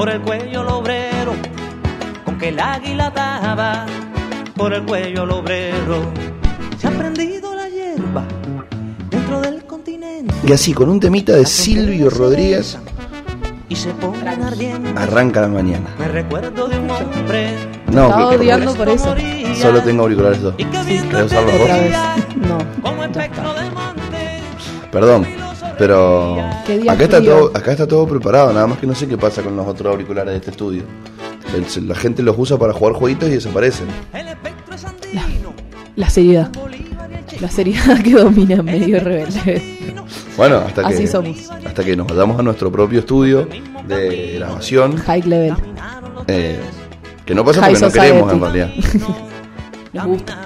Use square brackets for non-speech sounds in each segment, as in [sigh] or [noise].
por el cuello el obrero, con que el águila daba, por el cuello el obrero. Se ha prendido la hierba dentro del continente. Y así, con un temita de Silvio Rodríguez, Y se arranca la mañana. Me recuerdo de un hombre. No, Estaba odiando por eso. solo tengo auriculares dos. Y que ¿Querés viendo usar los Otra vez. No. Perdón, pero acá está, todo, acá está todo preparado, nada más que no sé qué pasa con los otros auriculares de este estudio. El- la gente los usa para jugar jueguitos y desaparecen. Andino. La seriedad. La seriedad que domina medio rebelde. Bueno, hasta que, Así somos. hasta que nos vayamos a nuestro propio estudio de grabación, High level. eh, que no pasa High porque no queremos en realidad. [laughs] Gusta.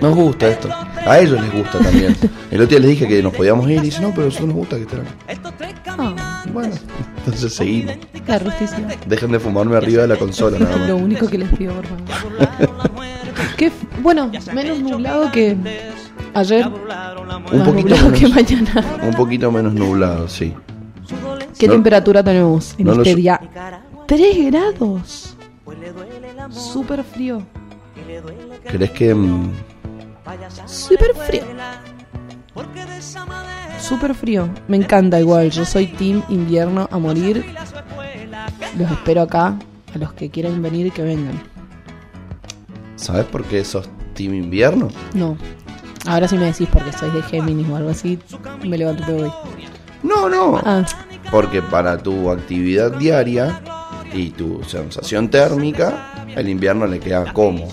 Nos gusta esto. A ellos les gusta también. El otro día les dije que nos podíamos ir y dicen, no, pero a nosotros nos gusta que estén. Estos tres Ah. Bueno, entonces seguimos. la. Dejen de fumarme arriba de la consola nada Lo más. único que les pido, por favor. Qué bueno, menos nublado que ayer. Un poquito nublado que menos. mañana. Un poquito menos nublado, sí. ¿Qué No- temperatura tenemos en no lo este día? 3 grados. Súper frío. ¿Crees que mm, Súper frío. Súper frío. Me encanta igual. Yo soy team invierno a morir. Los espero acá. A los que quieran venir, que vengan. ¿Sabes por qué sos Team Invierno? No. Ahora si me decís porque soy de Géminis o algo así, me levanto y me voy. No, no. Ah, Porque para tu actividad diaria y tu sensación térmica, el invierno le queda como.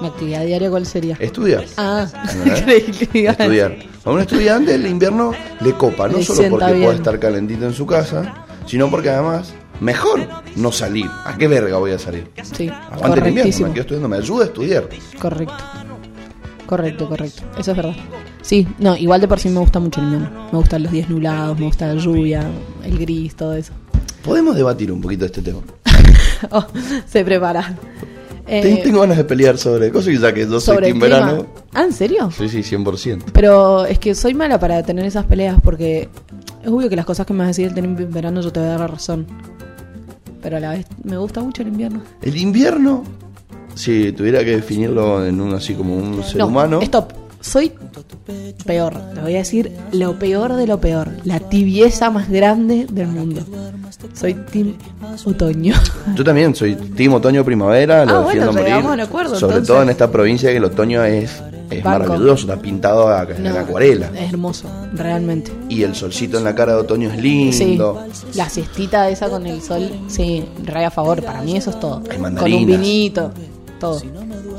Mi actividad diaria, ¿cuál sería? Estudiar. Ah, [laughs] [laughs] a Estudiar. A un estudiante el invierno le copa, no Le solo porque bien. puede estar calentito en su casa, sino porque además, mejor no salir. ¿A qué verga voy a salir? Sí, Aguante el invierno, me quedo estudiando, me ayuda a estudiar. Correcto. Correcto, correcto. Eso es verdad. Sí, no, igual de por sí me gusta mucho el invierno. Me gustan los días nublados, me gusta la lluvia, el gris, todo eso. Podemos debatir un poquito de este tema. [laughs] Oh, se prepara. Eh, Ten- Tengo ganas de pelear sobre cosas y ya que yo soy team verano. Ah, ¿en serio? Sí, sí, 100%. Pero es que soy mala para tener esas peleas porque es obvio que las cosas que me vas a decir el tener en verano yo te voy a dar la razón. Pero a la vez me gusta mucho el invierno. El invierno, si tuviera que definirlo en un así como un ser no, humano, stop. Soy peor. Te voy a decir lo peor de lo peor. La tibieza más grande del mundo. Soy team otoño. [laughs] yo también soy team otoño-primavera, lo Ah, bueno, defiendo morir. acuerdo, Sobre entonces. todo en esta provincia que el otoño es, maravilloso, está pintado a- en No, acuarela. Es hermoso, realmente. Y el solcito en la cara de otoño es Sí, lindo. la siestita esa con el sol, sí, re a favor. Para mí eso es todo. Con un vinito, todo. Sí.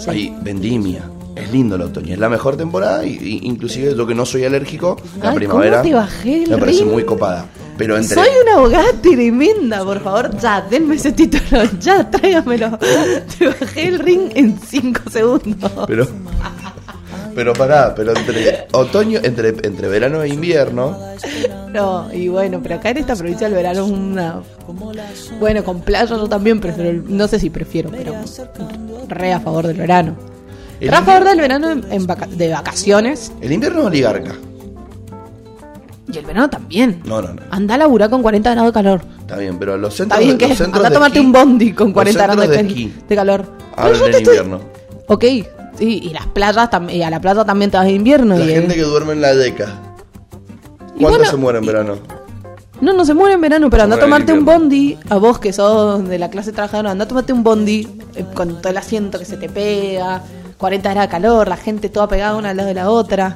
Hay vendimia. Es lindo el otoño, es la mejor temporada y, y inclusive yo que no soy alérgico, la Ay, primavera ¿cómo te bajé el me parece muy copada. Pero entre Soy una abogada tremenda, por favor, ya, denme ese título, [laughs] ya, tráigamelo. Te bajé el ring en 5 segundos. Pero, pero pará, pero entre otoño, entre, entre verano e invierno, No, y bueno, pero acá en esta provincia el verano es una... Bueno, con playa yo también prefiero, el- no sé si prefiero, pero re a favor del verano. El Re a favor del verano en, en vaca- de vacaciones el invierno es oligarca. y el verano también. No, no, no. Anda a laburar con 40 grados de calor. Está bien, pero los centros Está bien de, que los centros anda a de tomarte esquí- un bondi con los 40 grados centros de, de esquí de calor. Pero yo en te estoy- invierno. Ok, sí, y las playas también, y a la playa también te vas de invierno. La y, gente que duerme en la deca. Y ¿Cuándo bueno, se muere en verano? No, no se muere en verano, pero Se anda a muere en tomarte un invierno. bondi, a vos que sos de la clase trabajadora, anda a tomarte un bondi eh, con todo el asiento que se te pega, 40 grados de calor, la gente toda pegada una al lado de la otra.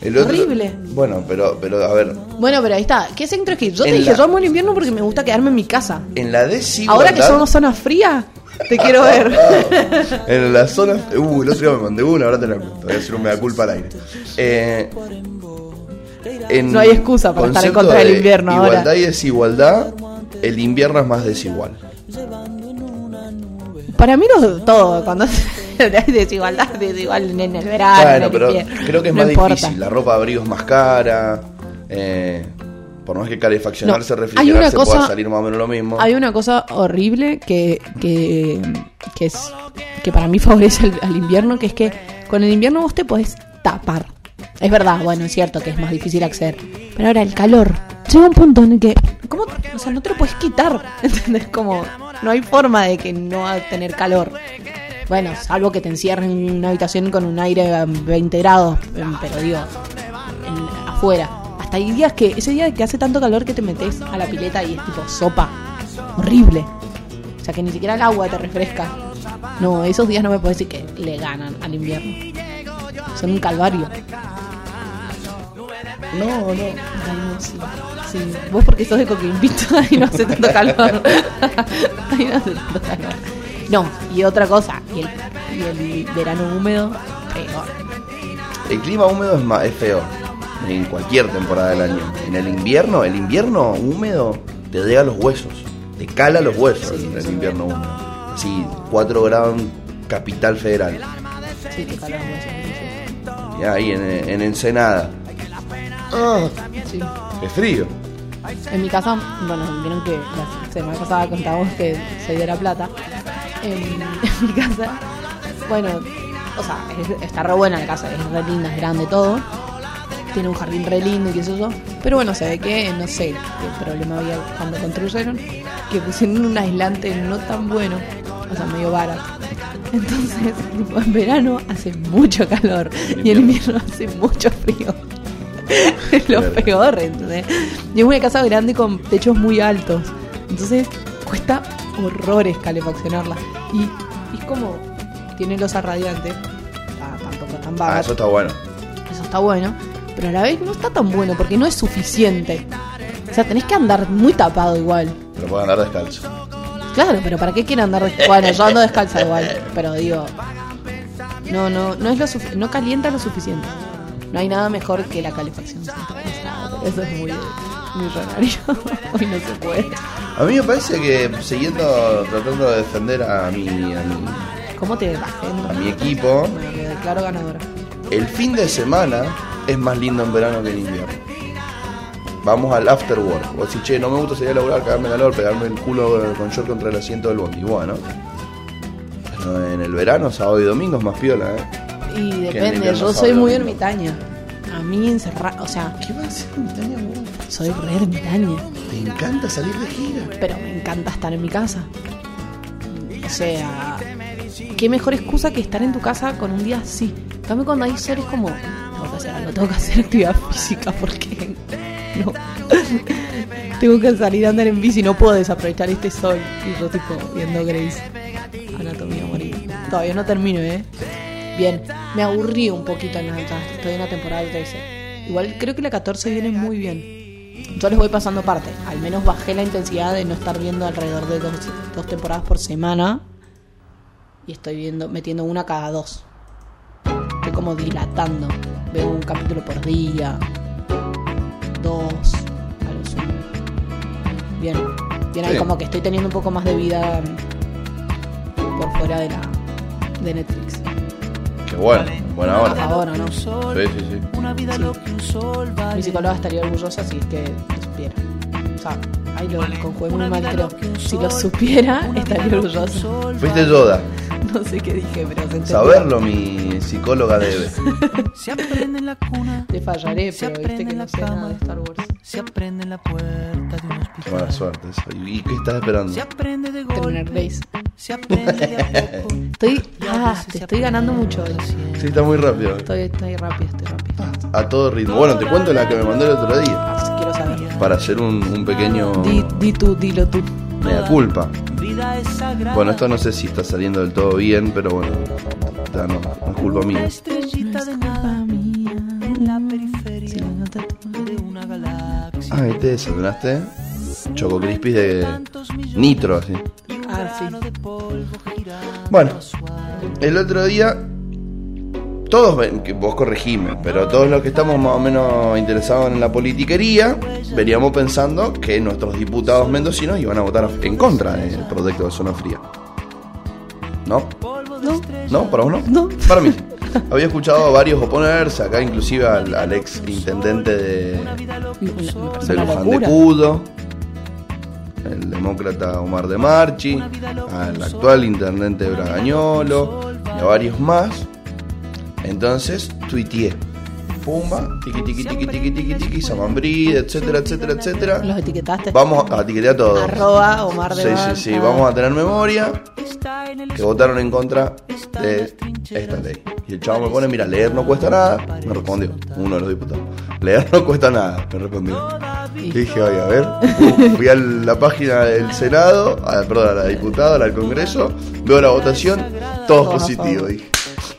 El otro- Horrible. Bueno, pero, pero a ver, Bueno, pero ahí está. ¿Qué centro es que Yo te dije, la- yo amo el invierno porque me gusta quedarme en mi casa. en la desigualdad. Ahora que somos zona fría, te quiero ver. [laughs] En la zona. Uh, el otro día me mandé una, ahora te la cuento. Voy a hacer un mea culpa al aire. Eh, en No hay excusa para estar en contra del de invierno ahora. Igualdad y desigualdad, el invierno es más desigual. Para mí no todo, cuando [laughs] hay desigualdad, desigual en el verano. en bueno, pero creo que es no más importa. difícil. La ropa de abrigo es más cara. eh, por más que calefaccionarse, No, hay una refrigerarse cosa- pueda salir más o menos lo mismo. Hay una cosa horrible que, que, que es que para mí [laughs] favorece al, al invierno, que es que con el invierno vos te podés tapar. Es verdad, bueno, es cierto que es más difícil acceder. Pero ahora el calor. Llega un punto en el que... ¿Cómo O sea, no te lo puedes quitar. [laughs] ¿Entendés? Como, no hay forma de que no tener calor. Bueno, salvo que te encierren en una habitación con un aire a 20 grados, em, pero digo, en- afuera. Hasta hay días que, ese día que hace tanto calor que te metes a la pileta y es tipo sopa. Horrible. O sea, que ni siquiera el agua te refresca. No, esos días no me puedes decir que le ganan al invierno. Son un calvario. No, no. No, sí, sí. Vos porque sos de Coquimpito, ahí [laughs] no hace tanto calor. [laughs] ahí no hace tanto calor. No, y otra cosa, y el, y el verano húmedo, peor. El clima húmedo es, más, es feo. En cualquier temporada del año. En el invierno, el invierno húmedo te llega a los huesos. Te cala los huesos Sí, el, invierno húmedo. Así, 4 grados en Capital Federal. Sí, te calor, sí, Y ahí en, en Ensenada. Ah, sí. Es frío. En mi casa, bueno, vieron que la semana pasada contábamos que soy de La Plata. En, en [laughs] mi casa, bueno, o sea, es- está re buena la casa, es re linda, es grande todo. Tiene un jardín re lindo y qué sé yo. Pero bueno, se ve que, no sé qué problema había cuando construyeron, que pusieron un aislante no tan bueno, o sea, medio barato. Entonces, [laughs] en verano hace mucho calor y en invierno hace mucho frío. Es [laughs] lo Claro. peor, ¿entendés? Y es una casa grande con techos muy altos. Entonces cuesta horrores calefaccionarla. Y, y es como, tiene losa radiante. Ah, tampoco tan Ah, baja. eso está bueno. Eso está bueno. Pero a la vez no está tan bueno porque no es suficiente. O sea, tenés que andar muy tapado igual. Pero puedo andar descalzo. Claro, pero ¿para qué quiere andar descalza? Bueno, yo ando descalza igual, pero digo, no, no, no es lo no calienta lo suficiente. No hay nada mejor que la calefacción centralizada, pero eso es muy millonario. [laughs] Hoy no se puede. A mí me parece que siguiendo tratando de defender a mi, a mi, ¿Cómo te a mi equipo, Bueno, me declaro ganadora. el fin de semana es más lindo en verano que en invierno. Vamos al after work. O si, che, no me gusta salir a laburar, cagarme calor, pegarme el culo eh, con short contra el asiento del bondi. Bueno. En el verano, sábado y domingo es más piola, ¿eh? Y en depende, yo soy muy ermitaña. A mí encerrar, o sea, ¿Qué va a en Italia, vos? soy re ermitaña. Te encanta salir de gira. pero me encanta estar en mi casa. O sea, qué mejor excusa que estar en tu casa con un día así. Cambio, cuando hay sol es como, tengo que hacer algo, tengo que hacer actividad física porque [laughs] no. [laughs] tengo que salir a andar en bici, no puedo desaprovechar este sol. Y yo, tipo, viendo Grace, Anatomía Morir. Todavía no termino, ¿eh? Bien, me aburrí un poquito en la estoy en la temporada 13. Igual creo que la 14 viene muy bien. Yo les voy pasando parte. Al menos bajé la intensidad de no estar viendo alrededor de dos, dos temporadas por semana. Y estoy viendo, metiendo una cada dos. Estoy como dilatando. Veo un capítulo por día. Dos. A lo sumo. Bien. Bien, ahí como que estoy teniendo un poco más de vida mm, por fuera de la de Netflix. Qué bueno, buena hora. Ahora, ¿no? Sí, sí, sí. Mi psicóloga estaría orgullosa si es que lo supiera. O sea, ahí lo conjugué muy mal, pero si lo supiera, estaría orgullosa. Fuiste Yoda. [laughs] No sé qué dije, pero se. Saberlo mi psicóloga debe. Se aprende en la cuna, Te fallaré, pero viste que no la sé nada de Star Wars. Se aprende en la puerta de un Qué mala hospital. suerte eso. ¿Y qué estás esperando? Se aprende de Terminar golpe, Grace. se aprende de a [laughs] poco. Estoy. Ah, te estoy ganando mucho hoy. Sí, está muy rápido. Estoy, estoy rápido, estoy rápido. A todo ritmo. Bueno, te cuento la que me mandó el otro día. Ah, quiero saber. Para hacer un, un pequeño. Di, di tú, dilo tú. Mea culpa. Vida es sagrada. Bueno, esto no sé si está saliendo del todo bien, pero bueno. ya no, no es culpa Una mía. estrellita de nada en Ah, ¿y te desayunaste? Choco Crispis de Nitro, así. Ah, sí. Bueno, el otro día. Todos ven, que vos corregime, pero todos los que estamos más o menos interesados en la politiquería, veníamos pensando que nuestros diputados mendocinos iban a votar en contra del proyecto de zona fría. ¿No? No, ¿No? ¿Para vos no? No. Para mí. [laughs] Había escuchado a varios oponerse, acá inclusive al, al ex intendente de, de Luján de. Cudo, el demócrata Omar de Marchi, al actual intendente Bragañolo y a varios más. Entonces tuiteé. Pumba, tiqui, tiqui, tiqui, tiqui, tiqui, tiqui, Samambrí, etcétera, etcétera, etcétera. Los etiquetaste. Vamos a etiquetar a todos. Arroba Omar de Sí, Bar- sí, sí, ah. vamos a tener memoria que votaron en contra de esta ley. Y el chavo me pone, mira, leer no cuesta nada. Me respondió, uno de los diputados. Leer no cuesta nada, me respondió. Y dije, oye, a ver, uh, fui a la página del Senado, a, perdón, a la diputada, al Congreso, veo la votación, todo Todos a positivo. favor. Dije,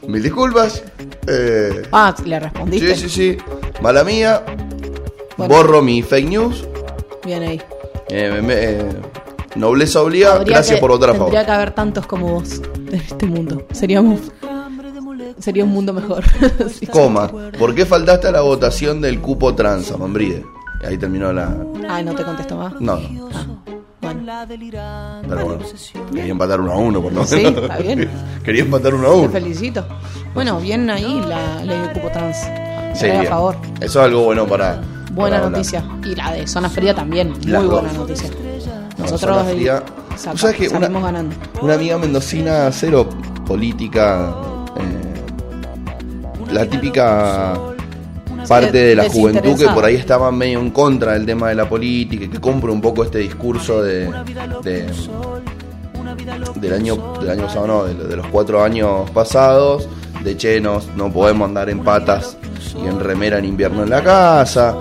mil disculpas. eh, Ah, le respondiste. sí, sí, sí, mala mía. Bueno. Borro mi fake news. Bien ahí. Eh, me- eh, nobleza Habría gracias que- por votar a favor. Tendría que haber tantos como vos en este mundo. Seríamos. Sería un mundo mejor. [laughs] Sí. Coma, ¿por qué faltaste a la votación del cupo trans, Mambride? Ahí terminó la. Ay, no te contesto más. No, no. Ah, bueno. Pero bueno, quería empatar uno a uno, por lo Sí, menos. está bien. [laughs] Quería empatar uno a Te uno. felicito. Bueno, bien ahí la ley de cupo trans. Sí, a favor. Eso es algo bueno para. Buena para hablar. noticia. Y la de zona fría también. Muy Las buena dos. noticia. No, Nosotros zona fría. saca- ¿Tú sabes que una- ganando. Una amiga mendocina, cero política. eh, la típica parte de la juventud que por ahí estaba medio en contra del tema de la política que compre un poco este discurso de, de- del año del año pasado, no, de, de los cuatro años pasados, de chenos, no podemos andar en patas y en remera en invierno en la casa,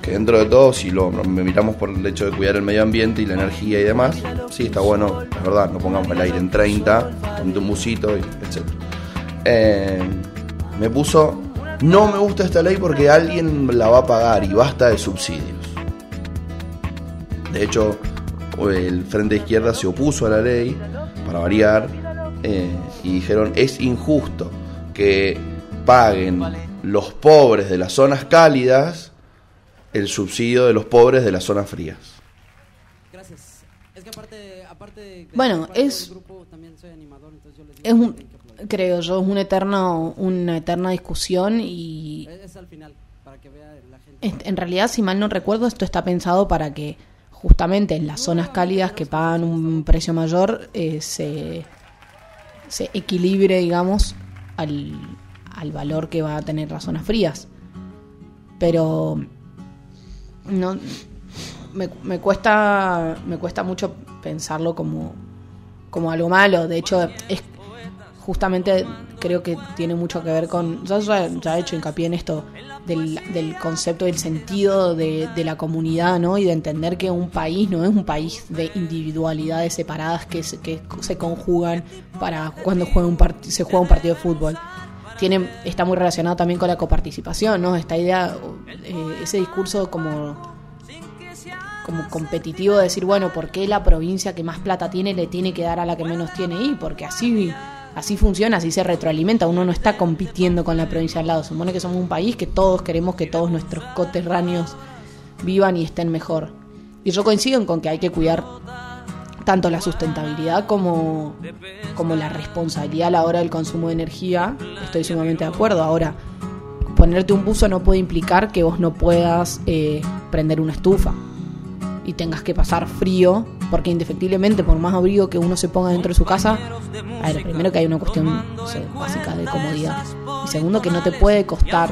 que dentro de todo, si lo miramos por el hecho de cuidar el medio ambiente y la energía y demás, sí está bueno, es verdad, no pongamos el aire en 30, ponte un busito, y etc. Eh, me puso, no me gusta esta ley porque alguien la va a pagar y basta de subsidios. De hecho, el Frente Izquierda se opuso a la ley, para variar, eh, y dijeron, es injusto que paguen los pobres de las zonas cálidas el subsidio de los pobres de las zonas frías. Gracias. Es que aparte, aparte de Bueno, parte del es- grupo, también soy animador, entonces yo les digo Es un, creo yo, es una eterna, una eterna discusión y Es, al final, para que vea la gente. en en realidad, si mal no recuerdo, esto está pensado para que justamente en las zonas cálidas que pagan un precio mayor eh, se, se equilibre, digamos, al, al valor que va a tener las zonas frías. Pero no me, me cuesta me cuesta mucho pensarlo como, como algo malo. De hecho, es justamente creo que tiene mucho que ver con. Ya, ya he hecho hincapié en esto del, del concepto, del sentido de, de la comunidad, ¿no? Y de entender que un país no es un país de individualidades separadas que se, que se conjugan para cuando juega un part- se juega un partido de fútbol. Tiene, está muy relacionado también con la coparticipación, ¿no? Esta idea, eh, ese discurso como como competitivo de decir, bueno, ¿por qué la provincia que más plata tiene le tiene que dar a la que menos tiene? Y porque así, así funciona, así se retroalimenta. Uno no está compitiendo con la provincia al lado. Supone que somos un país que todos queremos que todos nuestros coterráneos vivan y estén mejor. Y yo coincido con que hay que cuidar tanto la sustentabilidad como, como la responsabilidad a la hora del consumo de energía. Estoy sumamente de acuerdo. Ahora, ponerte un buzo no puede implicar que vos no puedas eh, prender una estufa y tengas que pasar frío, porque indefectiblemente, por más abrigo que uno se ponga dentro de su casa, a ver, primero que hay una cuestión básica de comodidad, y segundo que no te puede costar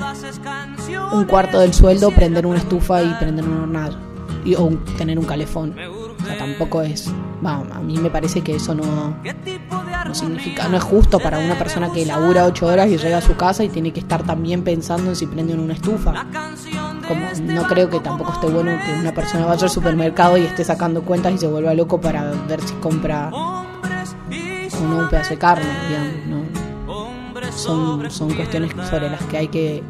un cuarto del sueldo prender una estufa y prender un hornal, y, o tener un calefón. O sea, tampoco es. Va, a mí me parece que eso no, no significa. No es justo para una persona que labura ocho horas y llega a su casa y tiene que estar también pensando en si prende una estufa. No creo que tampoco esté bueno que una persona vaya al supermercado y esté sacando cuentas y se vuelva loco para ver si compra o no un pedazo de carne, digamos, ¿no? Son, son cuestiones sobre las que hay que,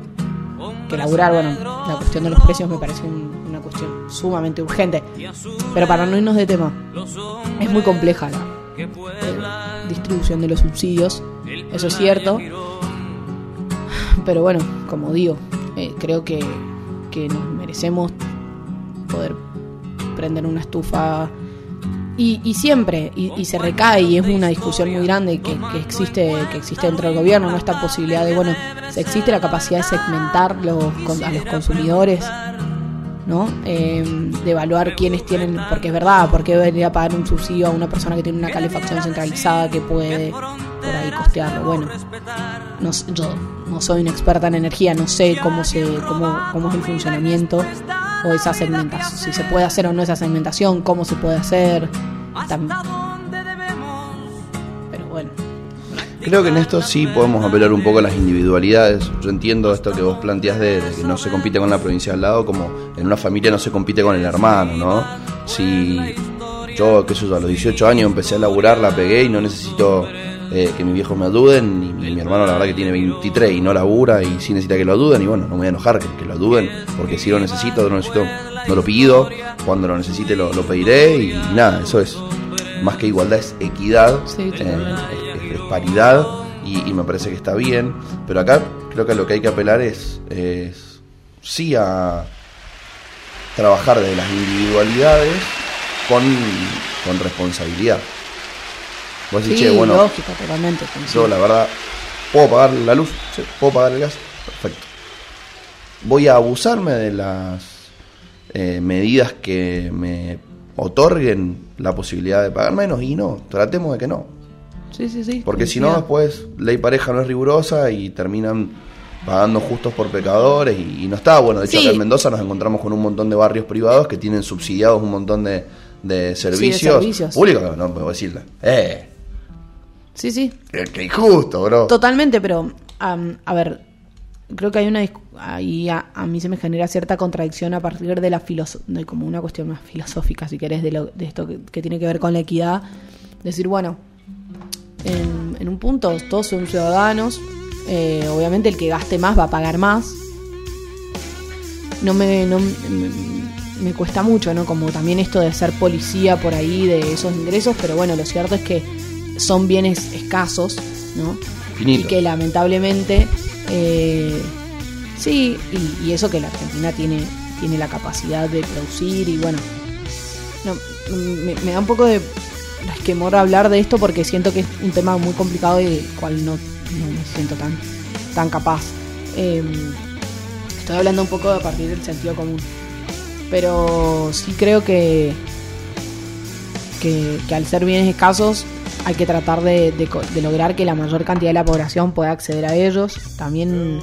que laburar. Bueno, la cuestión de los precios me parece un- una cuestión sumamente urgente. Pero para no irnos de tema, es muy compleja la eh, distribución de los subsidios, eso es cierto. Pero bueno, como digo, eh, creo que, que nos merecemos poder prender una estufa y, y siempre, y, se recae, y es una discusión muy grande que, que existe que existe dentro del gobierno, ¿no? Esta posibilidad de, bueno, existe la capacidad de segmentar los, a los consumidores, ¿no? Eh, de evaluar quiénes tienen, porque es verdad, porque debería pagar un subsidio a una persona que tiene una calefacción centralizada que puede por ahí costearlo. Bueno, no, yo no soy una experta en energía, no sé cómo se cómo, cómo es el funcionamiento o esa segmentación, si se puede hacer o no esa segmentación, cómo se puede hacer. Pero bueno, Creo que en esto sí podemos apelar un poco a las individualidades. Yo entiendo esto que vos planteas de, de que no se compite con la provincia al lado, como en una familia no se compite con el hermano, ¿no? Si yo, qué sé yo, a los 18 años empecé a laburar, la pegué y no necesito eh, que mis viejos me ayuden, y, mi hermano la verdad que tiene 23 y no labura y sí necesita que lo ayuden, y bueno, no me voy a enojar que, que lo ayuden, porque si lo necesito, no lo necesito, no lo pido, cuando lo necesite lo, lo pediré y, nada, eso es más que igualdad es equidad, Sí, eh, es paridad y, y me parece que está bien, pero acá creo que lo que hay que apelar es, es sí a trabajar de las individualidades con, con responsabilidad. Vos decís, sí, che, bueno, lógico, totalmente. yo la verdad, ¿puedo pagar la luz? Sí, ¿Puedo pagar el gas? Perfecto. Voy a abusarme de las eh, medidas que me otorguen la posibilidad de pagar menos y no, tratemos de que no. Sí, sí, sí. Porque si no, después ley pareja no es rigurosa y terminan pagando justos por pecadores y, y no está bueno. De hecho, Sí. acá en Mendoza nos encontramos con un montón de barrios privados que tienen subsidiados un montón de, de servicios, servicios. públicos. No puedo decirle, eh, Sí, sí. qué, qué injusto, bro. Totalmente, pero am, a ver, creo que hay una ahí a, a mí se me genera cierta contradicción a partir de la de como una cuestión más filosófica, si querés, de, lo, de esto que, que tiene que ver con la equidad. Decir, bueno, en, en un punto todos son ciudadanos, eh, obviamente el que gaste más va a pagar más. No me, no, me, me cuesta mucho, ¿no? Como también esto de ser policía por ahí de esos ingresos, pero bueno, lo cierto es que son bienes escasos, ¿no? Finito. Y que lamentablemente, eh, sí, y, y eso que la Argentina tiene, tiene la capacidad de producir y bueno, no, me, me da un poco de resquemor hablar de esto porque siento que es un tema muy complicado y del cual no, no me siento tan, tan capaz. Eh, estoy hablando un poco a partir del sentido común. Pero sí creo que, que, que al ser bienes escasos hay que tratar de, de de lograr que la mayor cantidad de la población pueda acceder a ellos. También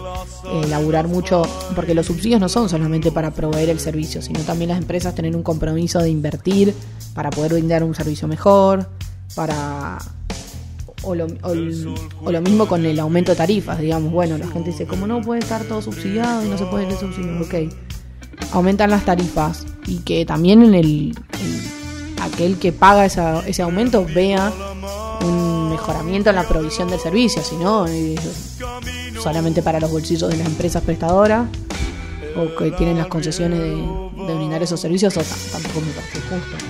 eh, laburar mucho, porque los subsidios no son solamente para proveer el servicio, sino también las empresas tienen un compromiso de invertir para poder brindar un servicio mejor, para o lo, o lo mismo con el aumento de tarifas, digamos, bueno, la gente dice, como no puede estar todo subsidiado y no se puede ir subsidio, ok. Aumentan las tarifas y que también en el- aquel que paga esa- ese aumento vea un mejoramiento en la provisión del servicio, si no, es solamente para los bolsillos de las empresas prestadoras o que tienen las concesiones de, de brindar esos servicios, o tam- tampoco me parece justo.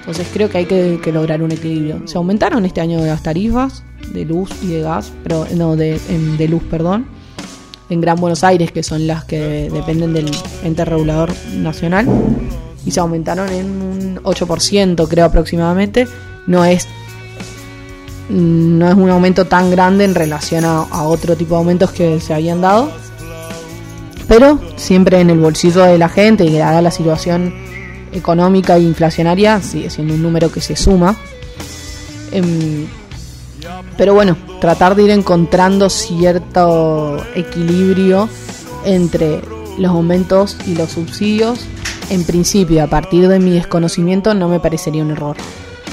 Entonces creo que hay que, que lograr un equilibrio. Se aumentaron este año las tarifas de luz y de gas, pero no de, de luz, perdón, en Gran Buenos Aires, que son las que dependen del ente regulador nacional, y se aumentaron en un 8%, creo aproximadamente. No es no es un aumento tan grande en relación a, otro tipo de aumentos que se habían dado, pero siempre en el bolsillo de la gente y dada la situación económica e inflacionaria sigue siendo un número que se suma. Em, pero bueno, tratar de ir encontrando cierto equilibrio entre los aumentos y los subsidios. En principio, a partir de mi desconocimiento, no me parecería un error.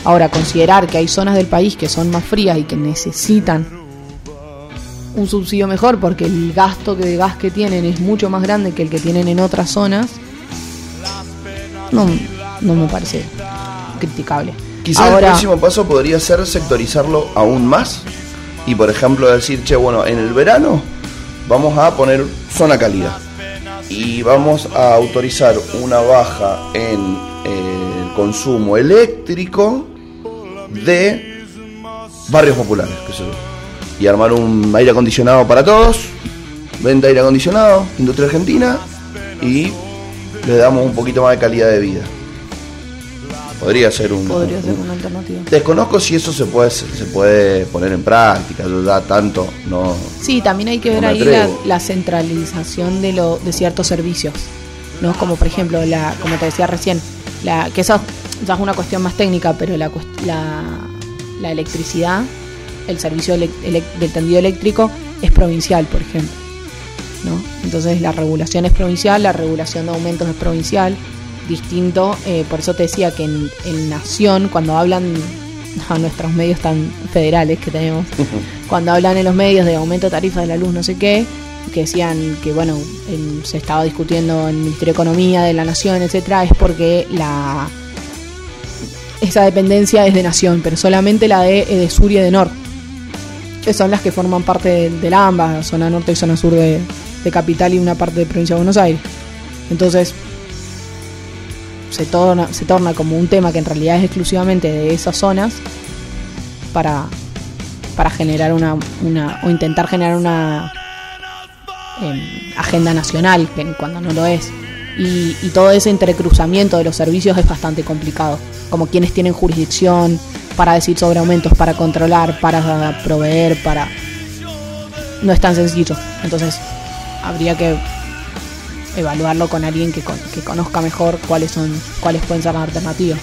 Ahora, considerar que hay zonas del país que son más frías y que necesitan un subsidio mejor porque el gasto de gas que tienen es mucho más grande que el que tienen en otras zonas, no, no me parece criticable. Quizás el próximo paso podría ser sectorizarlo aún más y, por ejemplo, decir, che, bueno, en el verano vamos a poner zona cálida y vamos a autorizar una baja en eh, el consumo eléctrico de barrios populares, y armar un aire acondicionado para todos, venta aire acondicionado, industria argentina. Y le damos un poquito más de calidad de vida. Podría ser un, podría ser un- una alternativa. Desconozco si eso se puede se puede poner en práctica, yo ya tanto no Sí, también hay que No ver ahí la, centralización de, lo, de ciertos servicios, ¿no? Como por ejemplo, la, como te decía recién, la, que eso ya es una cuestión más técnica, pero la, la, la electricidad el servicio elec- del tendido eléctrico es provincial, por ejemplo. ¿no? Entonces la regulación es provincial, la regulación de aumentos es provincial, distinto, eh, por eso te decía que en, en Nación, cuando hablan [laughs] a nuestros medios tan federales que tenemos, [laughs] cuando hablan en los medios de aumento de tarifa de la luz, no sé qué, que decían que bueno, en- se estaba discutiendo en el Ministerio de Economía de la Nación, etcétera, es porque la esa dependencia es de Nación, pero solamente la de, eh, de Sur y de Nor, que son las que forman parte de, de la ambas, zona norte y zona sur de, de Capital y una parte de Provincia de Buenos Aires. Entonces, se torna, como un tema que en realidad es exclusivamente de esas zonas para, para generar una, una o intentar generar una em, agenda nacional, que cuando no lo es. Y, y todo ese entrecruzamiento de los servicios es bastante complicado. Como quienes tienen jurisdicción para decir sobre aumentos, para controlar, para proveer, para... No es tan sencillo. Entonces, habría que evaluarlo con alguien que, con- que conozca mejor cuáles son cuáles pueden ser las alternativas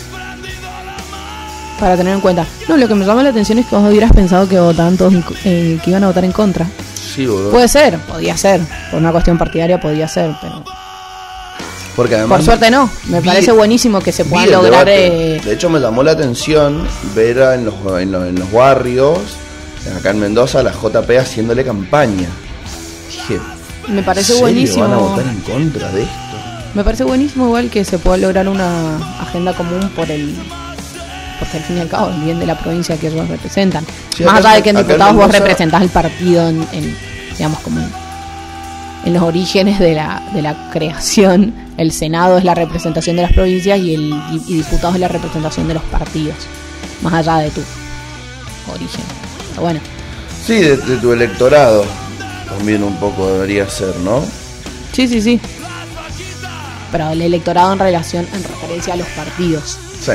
para tener en cuenta no lo que me llama la atención es que vos hubieras pensado que votaban todos eh, que iban a votar en contra Sí, boludo. puede ser podía ser por una cuestión partidaria podía ser pero Porque además. por suerte no me vi- parece buenísimo que se puedan el lograr eh, De hecho, me llamó la atención ver a- en los, en los, en los barrios, acá en Mendoza, la JP haciéndole campaña. Dije, me parece ¿en serio buenísimo van a votar en contra de esto? Me parece buenísimo igual que se pueda lograr una agenda común por el porque al fin y al cabo el bien de la provincia que ellos representan. Sí, Más acá allá de que en diputados vos representás el partido en, en, digamos como en, en los orígenes de la, de la creación, el Senado es la representación de las provincias y el y diputados es la representación de los partidos, más allá de tu origen. Pero bueno, Sí, de, de tu electorado también un poco debería ser, ¿no? sí, sí, sí. Pero el electorado en relación, en referencia a los partidos. Sí.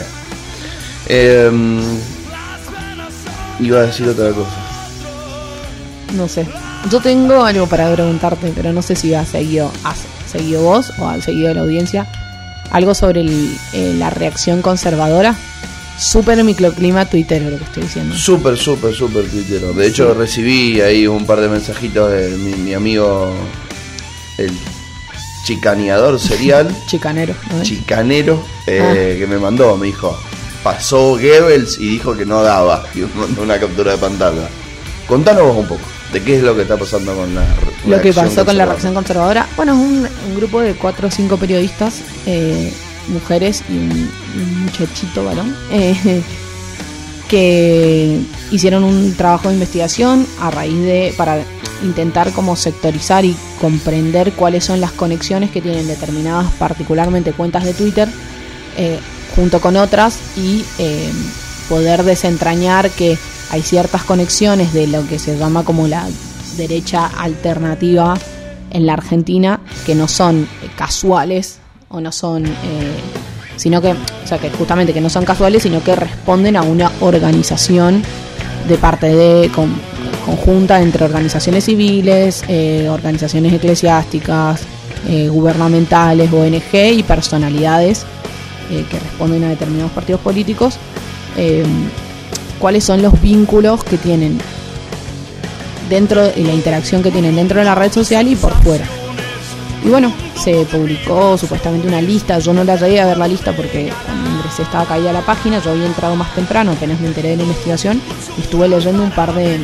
Em, iba a decir otra cosa. No sé. Yo tengo algo para preguntarte, pero no sé si has seguido, has seguido vos o has seguido la audiencia. Algo sobre el- eh, la reacción conservadora. Súper microclima Twitter, lo que estoy diciendo. Súper, súper, súper tuitero. De hecho, recibí ahí un par de mensajitos de mi, mi amigo, el chicaneador serial, [laughs] Chicanero. ¿no? chicanero, eh, que me mandó. Me dijo, pasó Goebbels y dijo que no daba. [laughs] Y me mandó una captura de pantalla. Contanos vos un poco de qué es lo que está pasando con la Lo que pasó con la reacción conservadora. Bueno, es un, un grupo de cuatro o cinco periodistas, eh, mujeres y un, muchachito varón, eh, [laughs] que hicieron un trabajo de investigación a raíz de. para intentar como sectorizar y comprender cuáles son las conexiones que tienen determinadas, particularmente cuentas de Twitter, eh, junto con otras, y eh, poder desentrañar que hay ciertas conexiones de lo que se llama como la derecha alternativa en la Argentina que no son casuales o no son eh, sino que o sea que justamente que no son casuales sino que responden a una organización de parte de con- conjunta entre organizaciones civiles eh, organizaciones eclesiásticas eh, gubernamentales ONG y personalidades eh, que responden a determinados partidos políticos eh, cuáles son los vínculos que tienen dentro y la interacción que tienen dentro de la red social y por fuera. Y bueno, se publicó supuestamente una lista, yo no la llegué a ver la lista porque cuando ingresé estaba caída la página, yo había entrado más temprano, apenas me enteré de la investigación. Y estuve leyendo un par de,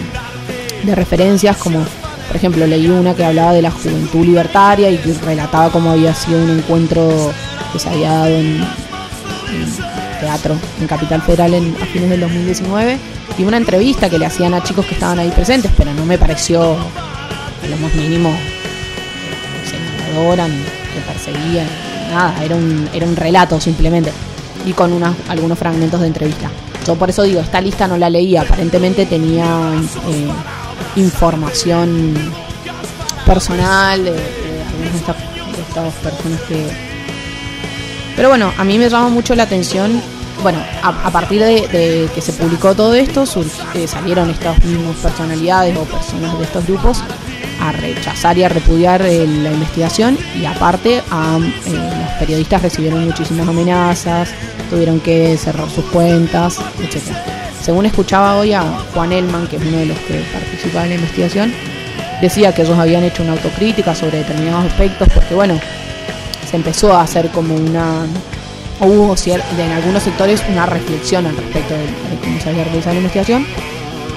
de referencias como, por ejemplo, leí una que hablaba de la juventud libertaria y que relataba cómo había sido un encuentro que se había dado en, teatro en Capital Federal en, a fines del 2019 y una entrevista que le hacían a chicos que estaban ahí presentes, pero no me pareció lo más mínimo ni que perseguía, ni nada, era un, era un relato simplemente y con unas, algunos fragmentos de entrevista. Yo por eso digo, esta lista no la leía, aparentemente tenía eh, información personal de, de de estas, de estas personas que, pero bueno, a mí me llama mucho la atención. Bueno, a, a partir de, de que se publicó todo esto, surg- eh, salieron estas mismas personalidades o personas de estos grupos a rechazar y a repudiar la investigación y aparte a, eh, los periodistas recibieron muchísimas amenazas, tuvieron que cerrar sus cuentas, etc. según escuchaba hoy a Juan Elman, que es uno de los que participa en la investigación, decía que ellos habían hecho una autocrítica sobre determinados aspectos, porque bueno, se empezó a hacer como una hubo en algunos sectores una reflexión al respecto de, de cómo se había realizado la investigación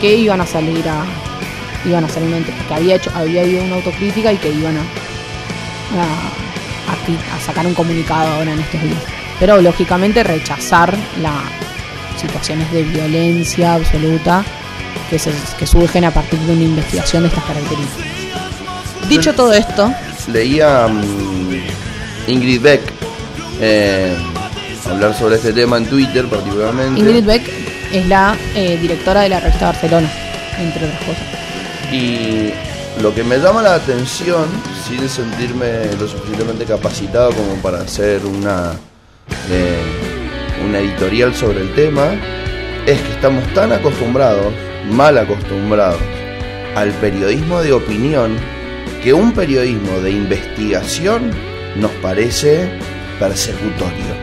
que iban a salir a iban a hacer una ent- que había hecho había habido una autocrítica y que iban a a, a cri- a sacar un comunicado ahora en estos días. Pero lógicamente rechazar las situaciones de violencia absoluta que, se, que surgen a partir de una investigación de estas características. Dicho todo esto Leía mm, Ingrid Beck eh, hablar sobre este tema en Twitter particularmente. Ingrid Beck es la eh, directora de la revista Barcelona entre otras cosas Y lo que me llama la atención, sin sentirme lo suficientemente capacitado como para hacer una, eh, una editorial sobre el tema, es que estamos tan acostumbrados, mal acostumbrados, al periodismo de opinión, que un periodismo de investigación nos parece persecutorio.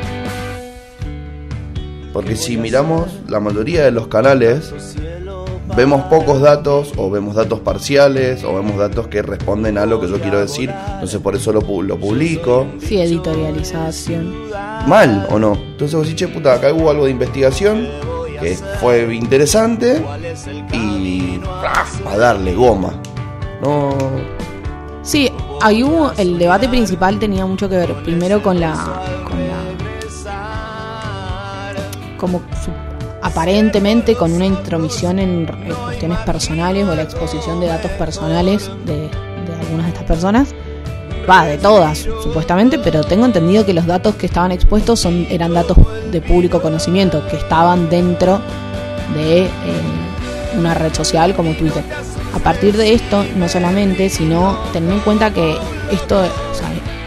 Porque si miramos la mayoría de los canales, vemos pocos datos o vemos datos parciales o vemos datos que responden a lo que yo quiero decir, entonces por eso lo, lo publico. sí editorialización Mal o no. Entonces vos decís, che puta, acá hubo algo de investigación que fue interesante y a darle goma. No. Sí, ahí hubo el debate principal tenía mucho que ver primero con la con la como su- aparentemente con una intromisión en, en cuestiones personales o la exposición de datos personales de, algunas de estas personas. Va, de todas, supuestamente, pero tengo entendido que los datos que estaban expuestos son eran datos de público conocimiento, que estaban dentro de eh, una red social como Twitter. A partir de esto, no solamente, sino tener en cuenta que esto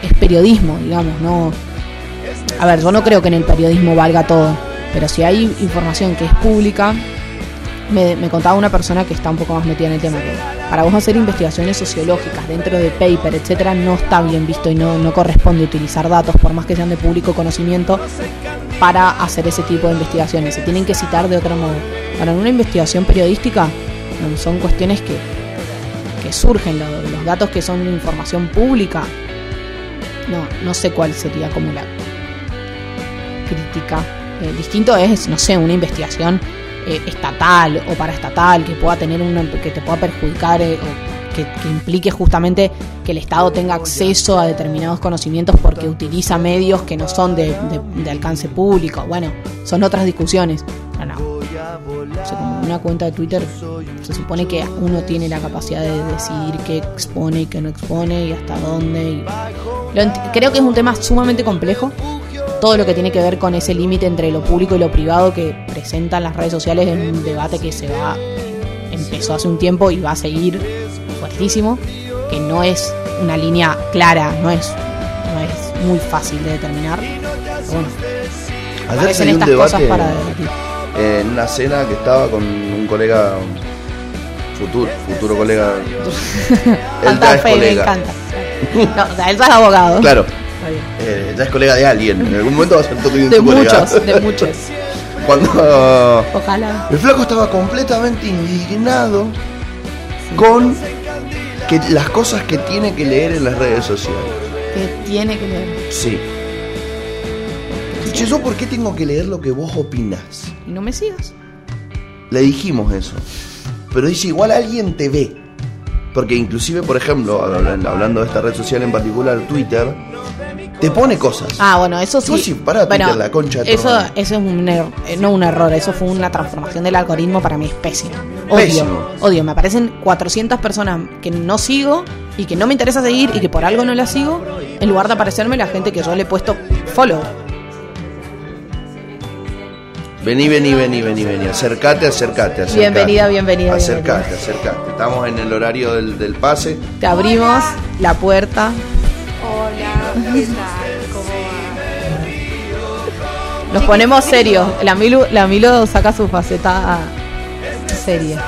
es periodismo, digamos, no... A ver, yo no creo que en el periodismo valga todo, pero si hay información que es pública, me, contaba una persona que está un poco más metida en el tema, para vos hacer investigaciones sociológicas dentro de paper, etcétera, no está bien visto y no, no corresponde utilizar datos, por más que sean de público conocimiento, para hacer ese tipo de investigaciones. Se tienen que citar de otro modo. Para una investigación periodística son cuestiones que, que surgen, lo- los datos que son información pública. No, no sé cuál sería como la crítica. Eh, distinto es, no sé, una investigación eh, estatal o paraestatal que pueda tener una, que te pueda perjudicar eh, o que, que implique justamente que el Estado tenga acceso a determinados conocimientos porque utiliza medios que no son de, de- alcance público. Bueno, son otras discusiones. No, no. Una cuenta de Twitter se supone que uno tiene la capacidad de decidir qué expone y qué no expone y hasta dónde. y- creo que es un tema sumamente complejo. Todo lo que tiene que ver con ese límite entre lo público y lo privado que presentan las redes sociales es un debate que se va empezó hace un tiempo y va a seguir fuertísimo, que no es una línea clara, no es no es muy fácil de determinar. Pero bueno, Ayer salió un estas cosas debate para en una cena que estaba con un colega futuro, futuro colega. [laughs] Él ya es me encanta. No, o sea, él ya es abogado. Claro, Eh, ya es colega de alguien. En algún momento va a ser todo De tu colega. muchos, de muchos. [laughs] Cuando Ojalá. el flaco estaba completamente indignado con que las cosas que tiene que leer en las redes sociales. Que tiene que leer. Sí. Che, ¿yo por qué tengo que leer lo que vos opinás? Y no me sigas. Le dijimos eso. Pero dice, igual alguien te ve. Porque inclusive, por ejemplo, hablan- hablando de esta red social en particular, Twitter, te pone cosas. Ah, bueno, eso sí. Sí, pará, bueno, la concha de eso, es un error, eh, no un error, eso fue una transformación del algoritmo para mí es pésimo. Odio, Pésimo. odio. Me aparecen 400 personas que no sigo y que no me interesa seguir y que por algo no las sigo, en lugar de aparecerme la gente que yo le he puesto follow. Vení, vení, vení, vení, vení. Acercate, acercate, acercate. Bienvenida, bienvenida, Acercate, acercate. Estamos en el horario del, del pase. Te abrimos la puerta. Hola, ¿qué tal? ¿Cómo va? Nos ponemos serios. La Milu, la Milo saca su faceta seria.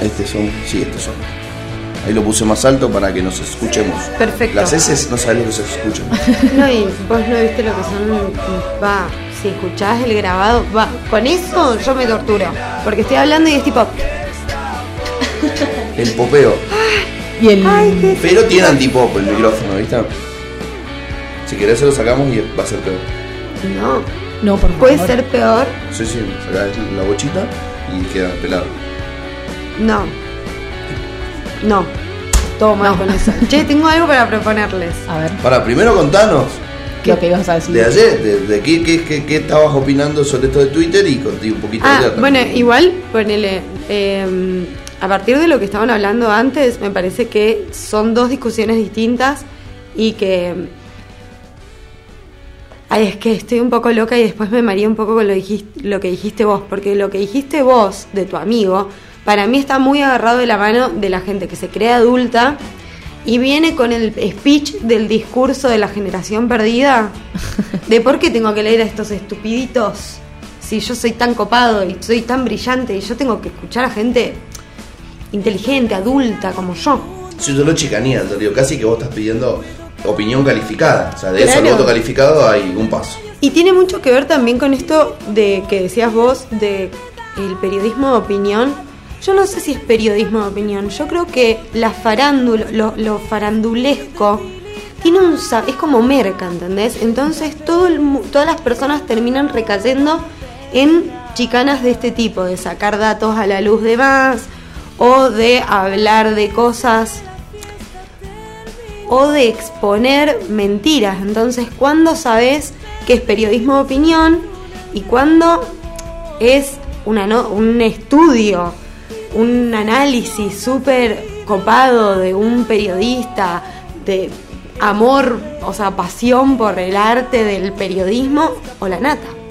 Este son, sí, estos son. Ahí lo puse más alto para que nos escuchemos. Perfecto. Las S no sabes lo que se escuchan. [laughs] No, y vos no viste lo que son. Va, si escuchás el grabado, va, con eso yo me torturo. Porque estoy hablando y es tipo, El popeo. [laughs] Y el. ay, qué Pero tiene antipop el micrófono, ¿viste? Si querés se lo sacamos y va a ser peor. No, No, por puede favor. ser peor. Sí, sí, sacás la bochita y queda pelado. No. No. Todo mal No. con eso. [laughs] Che, tengo algo para proponerles. A ver, Para, primero contanos lo que ibas a decir. de ayer, de, de qué, qué, qué- qué estabas opinando sobre esto de Twitter y conté un poquito de Ah, ayer bueno, igual, ponele. eh, a partir de lo que estaban hablando antes, me parece que son dos discusiones distintas y que. Ay, es que estoy un poco loca y después me mareé un poco con lo, dijiste, lo que dijiste vos, porque lo que dijiste vos de tu amigo, para mí está muy agarrado de la mano de la gente que se cree adulta y viene con el speech del discurso de la generación perdida, [laughs] de por qué tengo que leer a estos estupiditos si yo soy tan copado y soy tan brillante y yo tengo que escuchar a gente inteligente, adulta como yo. Sí, yo lo chicanía, te digo, casi que vos estás pidiendo opinión calificada. O sea, de eso al Claro. voto calificado hay un paso. Y tiene mucho que ver también con esto de que decías vos de el periodismo de opinión. Yo no sé si es periodismo de opinión. Yo creo que la farándula, lo, lo farandulesco tiene un es como merca, ¿entendés? Entonces todo el todas las personas terminan recayendo en chicanas de este tipo, de sacar datos a la luz de más o de hablar de cosas o de exponer mentiras. Entonces, ¿cuándo sabes que es periodismo de opinión y cuándo es un estudio, un análisis súper copado de un periodista, de amor, o sea, pasión por el arte del periodismo o la nata?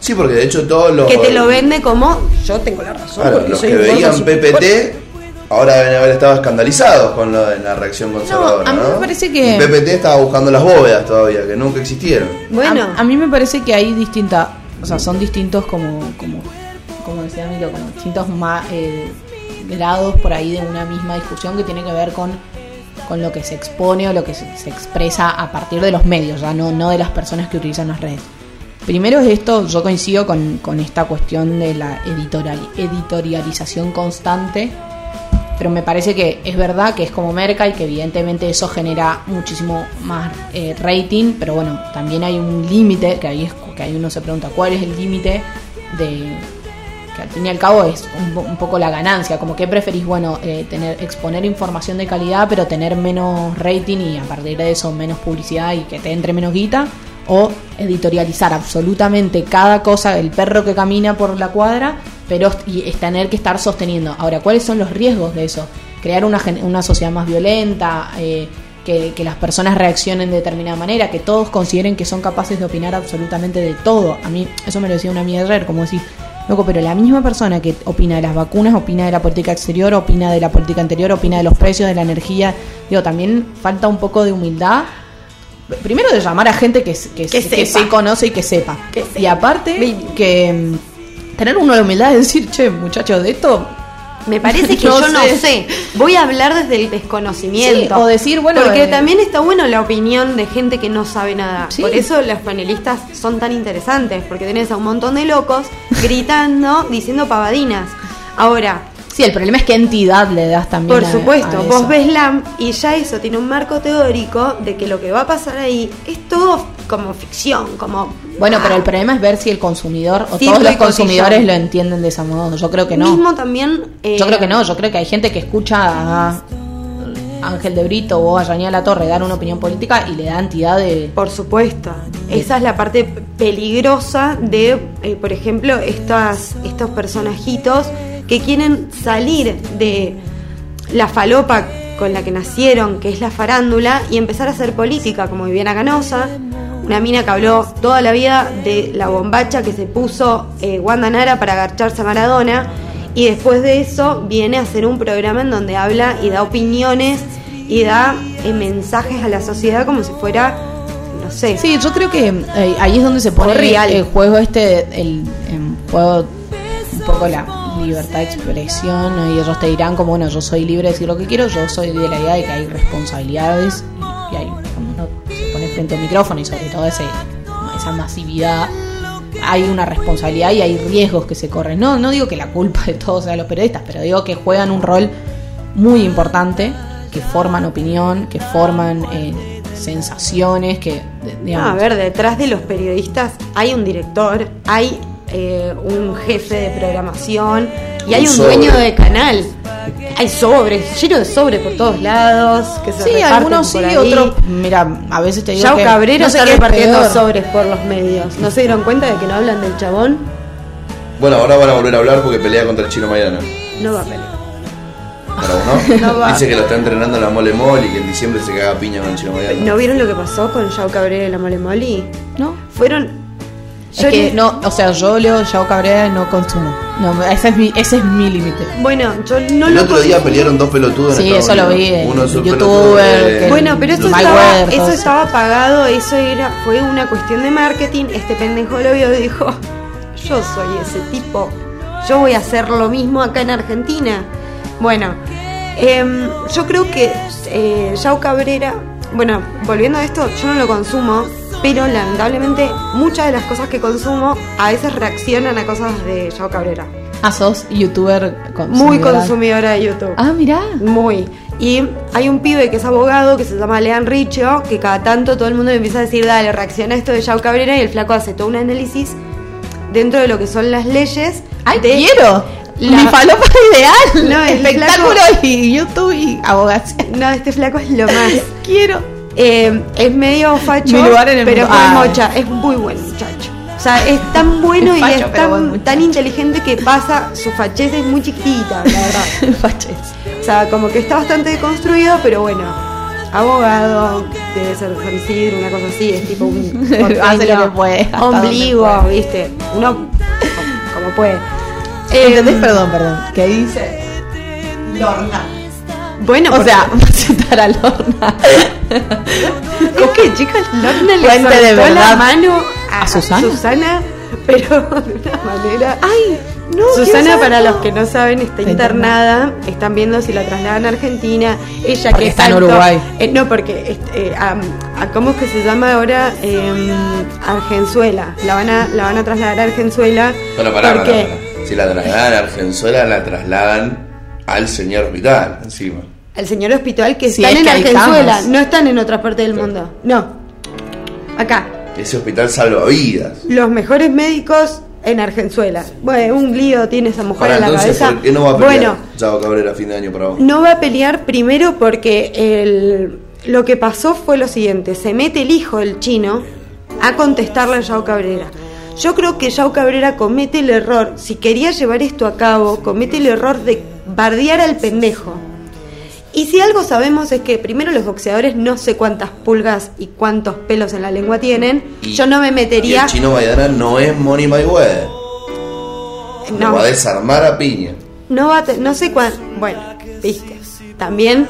Sí, porque de hecho todos los. Que te lo vende como yo tengo la razón. Claro, los soy que veían PPT ahora deben haber estado escandalizados con lo de la reacción conservadora. a mí ¿no? me parece que- Y PPT estaba buscando las bóvedas todavía, que nunca existieron. Bueno, A, a mí me parece que hay distintas, o sea, son distintos como, como, como decía Milo, como distintos ma- eh, grados por ahí de una misma discusión que tiene que ver con, con lo que se expone o lo que se, se expresa a partir de los medios, ya no, no de las personas que utilizan las redes. Primero es esto, yo coincido con, con esta cuestión de la editorial, editorialización constante, pero me parece que es verdad que es como merca y que evidentemente eso genera muchísimo más eh, rating, pero bueno, también hay un límite, que ahí es que ahí uno se pregunta cuál es el límite de que al fin y al cabo es un, un poco la ganancia, como que preferís, bueno, eh, tener exponer información de calidad, pero tener menos rating y a partir de eso menos publicidad y que te entre menos guita, o editorializar absolutamente cada cosa, el perro que camina por la cuadra, pero y es tener que estar sosteniendo. Ahora, ¿cuáles son los riesgos de eso? Crear una, una sociedad más violenta, eh, que, que las personas reaccionen de determinada manera, que todos consideren que son capaces de opinar absolutamente de todo. A mí, eso me lo decía una amiga ayer, como decir, loco, pero la misma persona que opina de las vacunas, opina de la política exterior, opina de la política interior, opina de los precios, de la energía, digo, también falta un poco de humildad. Primero de llamar a gente que, que, Que que sepa. se conoce y que sepa. Que y sepa. aparte, Baby. que mm, tener uno la humildad de decir, che, muchachos, de esto Me parece que [laughs] No yo no sé. sé. Voy a hablar desde el desconocimiento. Sí, o decir, bueno, Porque eh, también está bueno la opinión de gente que no sabe nada. Sí. Por eso los panelistas son tan interesantes. Porque tenés a un montón de locos gritando, diciendo pavadinas. Ahora, Sí, el problema es qué entidad le das también. por a- supuesto, a vos ves LAM y ya eso tiene un marco teórico de que lo que va a pasar ahí es todo como ficción, como... Bueno, pero el problema es ver si el consumidor o todos los consumidores lo entienden de ese modo. Yo creo que no. Mismo también... eh, Yo creo que no. Yo creo que hay gente que escucha a Ángel de Brito o a Yanía La Torre dar una opinión política y le da entidad de. Por supuesto. Esa es la parte peligrosa de, eh, por ejemplo, estas, estos personajitos que quieren salir de la falopa con la que nacieron, que es la farándula, y empezar a hacer política, como Viviana Canosa, una mina que habló toda la vida de la bombacha que se puso eh, Wanda Nara para agacharse a Maradona, y después de eso viene a hacer un programa en donde habla y da opiniones y da eh, mensajes a la sociedad como si fuera, no sé, Sí, yo creo que eh, ahí es donde se pone Real. el juego este, el, em, juego un poco la libertad de expresión y ellos te dirán como, bueno, yo soy libre de decir lo que quiero, yo soy de la idea de que hay responsabilidades y, y hay, cuando uno se pone frente al micrófono y sobre todo ese, esa masividad, hay una responsabilidad y hay riesgos que se corren. No, no digo que la culpa de todos sea los periodistas, pero digo que juegan un rol muy importante, que forman opinión, que forman eh, sensaciones, que digamos, No, a ver, detrás de los periodistas hay un director, hay eh, un jefe de programación y hay Un sobre. dueño de canal. Hay sobres, lleno de sobres por todos lados. Que se Sí, reparten algunos sí, otros, mira, a veces te digo Yao que Cabrera no sé está es repartiendo peor. sobres por los medios. ¿No se dieron cuenta de que no hablan del chabón? Bueno, ahora van a volver a hablar porque pelea contra el chino Maidana. No va a pelear. Para uno. No. [laughs] Dice que lo está entrenando en la mole mole y que en diciembre se caga piña con el chino. ¿No vieron lo que pasó con Yao Cabrera y la Mole Moli? ¿No? Fueron. Es que no, o sea, yo leo Yao Cabrera y no consumo. No, ese es mi, ese es mi límite. Bueno, yo no el lo otro día pelearon dos pelotudos en Sí, eso lo vi Uno es youtuber, Bueno, pero eso, estaba, eso estaba pagado, eso era, fue una cuestión de marketing. Este pendejo lo vio y dijo, [laughs] yo soy ese tipo, yo voy a hacer lo mismo acá en Argentina. Bueno, em, yo creo que eh, Yao Cabrera, bueno, volviendo a esto, yo no lo consumo, pero lamentablemente muchas de las cosas que consumo a veces reaccionan a cosas de Yao Cabrera. Ah, sos youtuber Muy consumidora. consumidora de YouTube. Ah, mirá. Muy. Y hay un pibe que es abogado que se llama Lean Richo, que cada tanto todo el mundo le empieza a decir, dale, reacciona a esto de Yao Cabrera y el flaco hace todo un análisis dentro de lo que son las leyes. ¡Ay, de quiero! la- Mi falopa [laughs] ideal. No, el Espectáculo flaco- y YouTube y abogacía. No, este flaco es lo más. [laughs] Quiero. Eh, es medio facho, Mi lugar en el pero es Ah. mocha, es muy buen muchacho. O sea, es tan bueno y Facho, es tan, tan inteligente que pasa, su fachez es muy chiquitita, la verdad. [laughs] Faches. O sea, como que está bastante deconstruido, pero bueno, abogado, debe ser San Isidro, una cosa así, es tipo un [laughs] Hace lo porteño, que puede, hasta ombligo, puede. viste, uno como, puede. Eh, ¿Entendés? Perdón, perdón. Que dice. Lorna. Bueno, O sea, [laughs] va a citar a Lorna. [laughs] es que chicos, Lorna le Fuente soltó de la verdad. mano a, ¿A Susana? Susana, pero [laughs] de una manera... Ay, no. Susana, para los que no saben, está Está internada. Están viendo si la trasladan a Argentina. Ella Porque que está en tanto- Uruguay. eh, no, porque este, eh, a- a- ¿cómo es que se llama ahora? Eh, Argenzuela. La van a la van a trasladar a Argenzuela. Bueno, pará, pará, porque pará. Si la trasladan a Argenzuela, la trasladan al señor hospital, encima. El señor hospital que Sí, están es en que Argenzuela, no están en otras partes del mundo. No. Acá. Ese hospital salva vidas. Los mejores médicos en Argenzuela. Bueno, un lío tiene esa mujer Para en la entonces, cabeza. ¿por qué no va a pelear bueno, Chavo Cabrera a fin de año para vos? No va a pelear primero porque el, lo que pasó fue lo siguiente, se mete el hijo del chino a contestarle a Yao Cabrera. Yo creo que Yao Cabrera comete el error, si quería llevar esto a cabo, comete el error de bardear al pendejo. Y si algo sabemos es que primero los boxeadores no sé cuántas pulgas y cuántos pelos en la lengua tienen, Y- yo no me Y metería... el chino Maidana no es Money Mayweather. Lo no. va a desarmar a piña. No va a te- no sé cuán, bueno, viste. También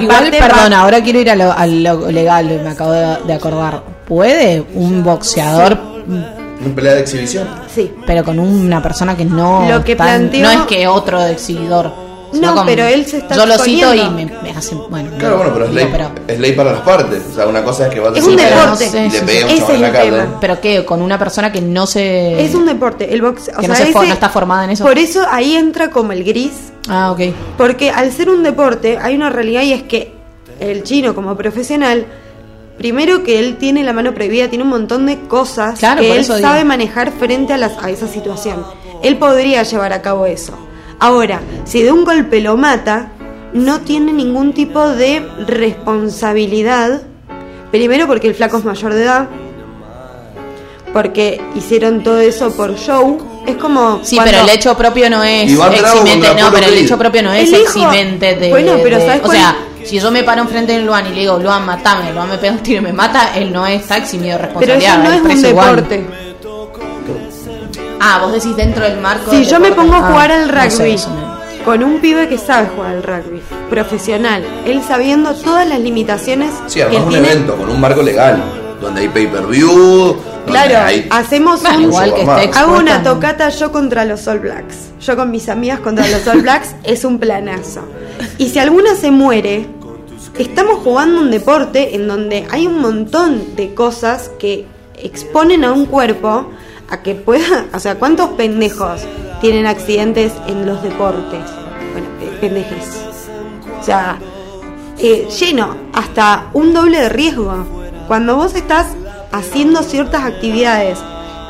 Igual, perdón, va- ahora quiero ir a lo, a lo legal, me acabo de, de acordar. ¿Puede un boxeador, Una pelea de exhibición. sí. pero con una persona que no. Lo que tan- planteó- No es que otro exhibidor. No, con- pero él se está Yo lo cito y me, me hace. Bueno, Claro, bueno, pero es, ley, pero, es ley para las partes. O sea, una cosa es que vas a Es un deporte. y le sí, pegue a un ese chaval en la es cara. pero ¿qué? Con una persona que no se. Es un deporte, el box, o que sea, no se ese- no está formada en eso. Por eso ahí entra como el gris, Ah, ok. porque al ser un deporte hay una realidad y es que el chino como profesional Primero que él tiene la mano prohibida, tiene un montón de cosas Claro, que él digo. sabe manejar frente a, las, a esa situación. Él podría llevar a cabo eso. Ahora, si de un golpe lo mata, no tiene ningún tipo de responsabilidad. Primero porque el flaco es mayor de edad, porque hicieron todo eso por show. Es como. Sí, cuando- pero el hecho propio no es eximente. No, pero el hecho propio no es eximente de. Bueno, pero de- ¿sabes O cuál? sea, si yo me paro enfrente de Luan y le digo, Luan, matame, Luan me pega un tiro y me mata, él no está eximido de Pero responsabilidad. eso no es un igual. deporte. Ah, vos decís dentro del marco. Si yo me pongo a Ah, jugar al no sé, rugby eso con un pibe que sabe jugar al rugby, profesional, él sabiendo todas las limitaciones Sí, que además un tiene. evento con un marco legal, donde hay pay-per-view, donde Claro, hay... hacemos Bueno, un- igual que esté Hago una tocata yo contra los All Blacks. Yo con mis amigas contra los All Blacks [laughs] es un planazo. Y si alguna se muere, estamos jugando un deporte en donde hay un montón de cosas que exponen a un cuerpo a que pueda, o sea, ¿cuántos pendejos tienen accidentes en los deportes? Bueno, eh, pendejes. O sea, eh, lleno, hasta un doble de riesgo. Cuando vos estás haciendo ciertas actividades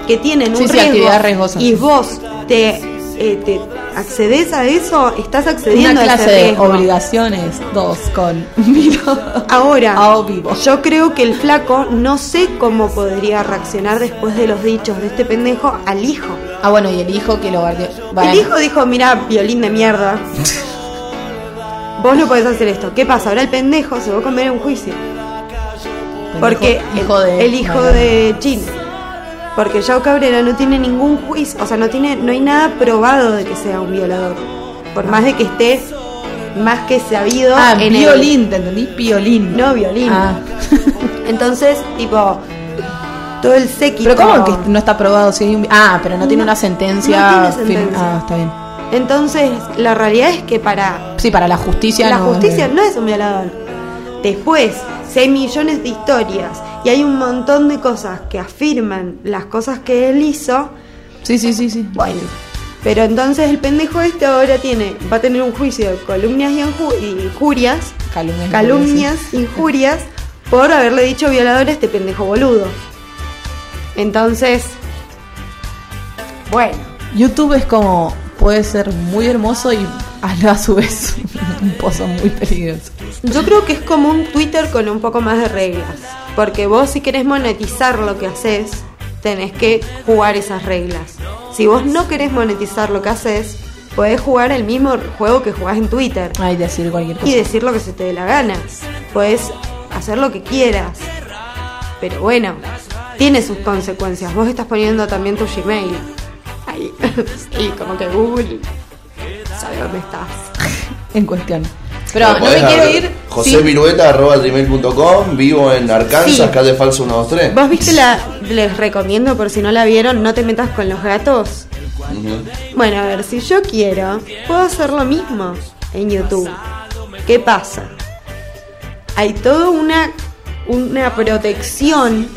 que tienen un Sí, riesgo y vos te, eh, te accedes a eso, estás Una accediendo a ese clase de riesgo. obligaciones, dos, con [laughs] vino. Ahora, A vivo. yo creo que el flaco no sé cómo podría reaccionar después de los dichos de este pendejo al hijo. Ah, bueno, y el hijo que lo guardió. El hijo dijo, mira, violín de mierda. Vos no podés hacer esto. ¿Qué pasa? Ahora el pendejo se va a comer en un juicio. pendejo, Porque hijo el, de. el hijo de Jean. Porque Joe Cabrera no tiene ningún juicio, o sea, no tiene, no hay nada probado de que sea un violador. Por más de que esté más que sabido Ah, en el- violín, ¿te entendí? Violín. no violín. Ah. [laughs] Entonces, tipo, todo el séquito. Pero ¿cómo que no está probado si hay un... Ah, pero no tiene una sentencia. no tiene firme- sentencia. Ah, está bien. Entonces, la realidad es que para Sí, para la justicia la no. justicia no es un violador. Después, si hay millones de historias y hay un montón de cosas que afirman las cosas que él hizo, Sí, sí, sí, sí. bueno. Pero entonces el pendejo este ahora tiene, va a tener un juicio de calumnias y inju- y injurias, Calumnias. calumnias, injurias, por haberle dicho violador a este pendejo boludo. Entonces, bueno, YouTube es como. Puede ser muy hermoso y [laughs] a su vez [laughs] un pozo muy peligroso. Yo creo que es como un Twitter con un poco más de reglas. Porque vos si querés monetizar lo que haces, tenés que jugar esas reglas. Si vos no querés monetizar lo que haces, podés jugar el mismo juego que jugás en Twitter. Ay, decir cualquier cosa. Y decir lo que se te dé la gana. Podés hacer lo que quieras. Pero bueno, tiene sus consecuencias. Vos estás poniendo también tu Gmail. Ahí. [laughs] y como que Google dónde estás. [laughs] En cuestión. Pero no me quiero ir. José Virueta, arroba gmail.com, vivo en Arkansas, Sí. calle falso 123. ¿Vos viste la.? Les recomiendo, por si no la vieron, no te metas con los gatos. Bueno, a ver, si yo quiero, puedo hacer lo mismo en YouTube. ¿Qué pasa? Hay toda una, una protección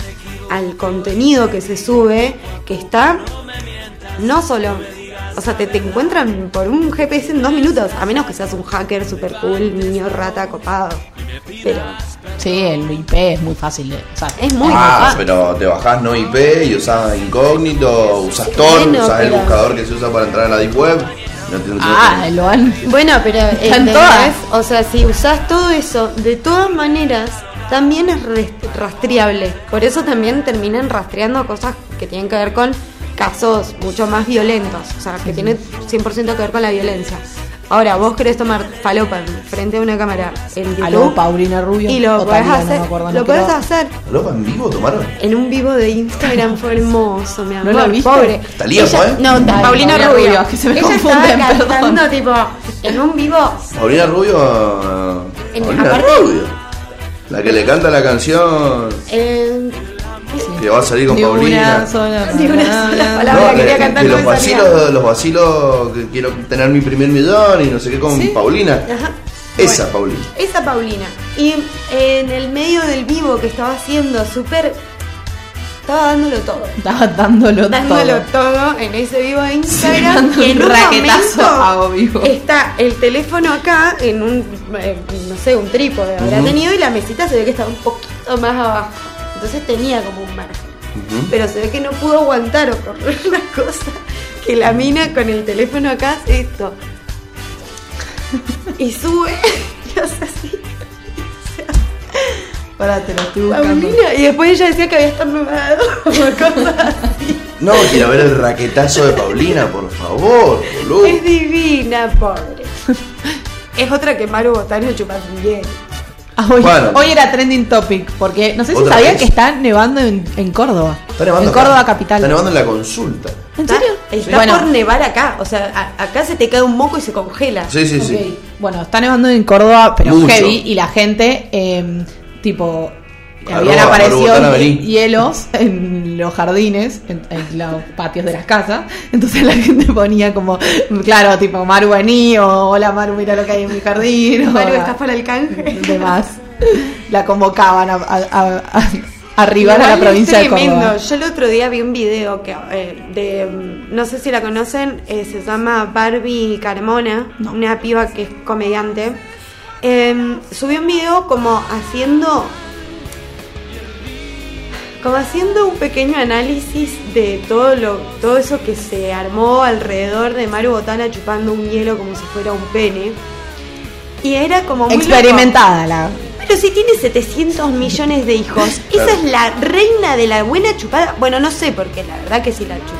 al contenido que se sube que está no solo. O sea, te, te encuentran por un GPS en dos minutos, a menos que seas un hacker super cool, niño rata copado. Pero Sí, el IP es muy fácil de. O sea, es muy ah, fácil. pero te bajás no IP y usás incógnito, usás Tor, Bueno, usás el buscador que se usa para entrar a la Deep Web. No te- no te- Ah, lo han. Bueno, pero [laughs] Están todas. O sea, si usás todo eso, de todas maneras, también es rastreable. Por eso también terminan rastreando cosas que tienen que ver con casos mucho más violentos. O sea, que tienen 100% que ver con la violencia. Ahora, vos querés tomar falopa frente a una cámara en YouTube. Aló, Paulina Rubio. Y lo podés no hacer. acuerdo, no lo podés hacer. ¿Lopa en vivo tomaron? En un vivo de Instagram fue hermoso, mi ¿No amor. lo viste? Pobre. ¿Talía Ella- fue? No, Paulina Paulina Rubio. Rubio, que se me Ella confunden, estaba cantando, perdón. tipo, en un vivo. Paulina Rubio. En- Paulina aparte- Rubio. La que le canta la canción eh, que va a salir con Ni una Paulina. sola [laughs] Ni una sola palabra. No, quería de- cantar los vacilos, los vacilos que quiero tener mi primer millón y no sé qué con Paulina. Ajá. Esa Bueno, Paulina. Esa Paulina. Y en el medio del vivo que estaba haciendo, súper. Estaba dándolo todo. Estaba dándolo, Dándolo todo. todo en ese vivo de Instagram. y en un un raquetazo a vivo. está el teléfono acá en un, eh, no sé, un trípode habrá Ujú. tenido y la mesita se ve que estaba un poquito más abajo. Entonces tenía como un margen. Pero se ve que no pudo aguantar o correr [laughs] la cosa. Que la mina con el teléfono acá hace esto. Y sube [laughs] y hace así. Pará, te lo estoy buscando. Paulina. Y después ella decía que había estornudado. [laughs] o cosas así. No, quiero ver el raquetazo de Paulina, por favor, boludo. Es divina, pobre. Es otra que Maru Botano chupa bien. [laughs] Ah, hoy, Bueno. hoy era trending topic, porque no sé si ¿Otra sabían vez? que está nevando en, en Córdoba. Está nevando en acá. Córdoba capital. Está nevando en la consulta. ¿En serio? Está Bueno, por nevar acá. O sea, a- acá se te cae un moco y se congela. Sí, sí, sí. Bueno, está nevando en Córdoba, pero Mucho. heavy, y la gente, eh, tipo, Habían aparecido hielos en los jardines, en, en los patios de las casas. Entonces la gente ponía como, claro, tipo, Maru vení, o hola Maru, mira lo que hay en mi jardín. o- Maru, ¿estás para el canje? demás. La convocaban a, a- a- a- arribar a la provincia es de tremendo. Córdoba. Yo el otro día vi un video que eh, de, mm, no sé si la conocen, eh, se llama Barbie Carmona, una piba que es comediante. Eh, subió un video como haciendo como haciendo un pequeño análisis de todo lo todo eso que se armó alrededor de Maru Botana chupando un hielo como si fuera un pene. Y era como muy loco. Experimentada la. Pero si tiene 700 millones de hijos, [laughs] esa es la reina de la buena chupada. Bueno, no sé, porque la verdad que sí la chupo.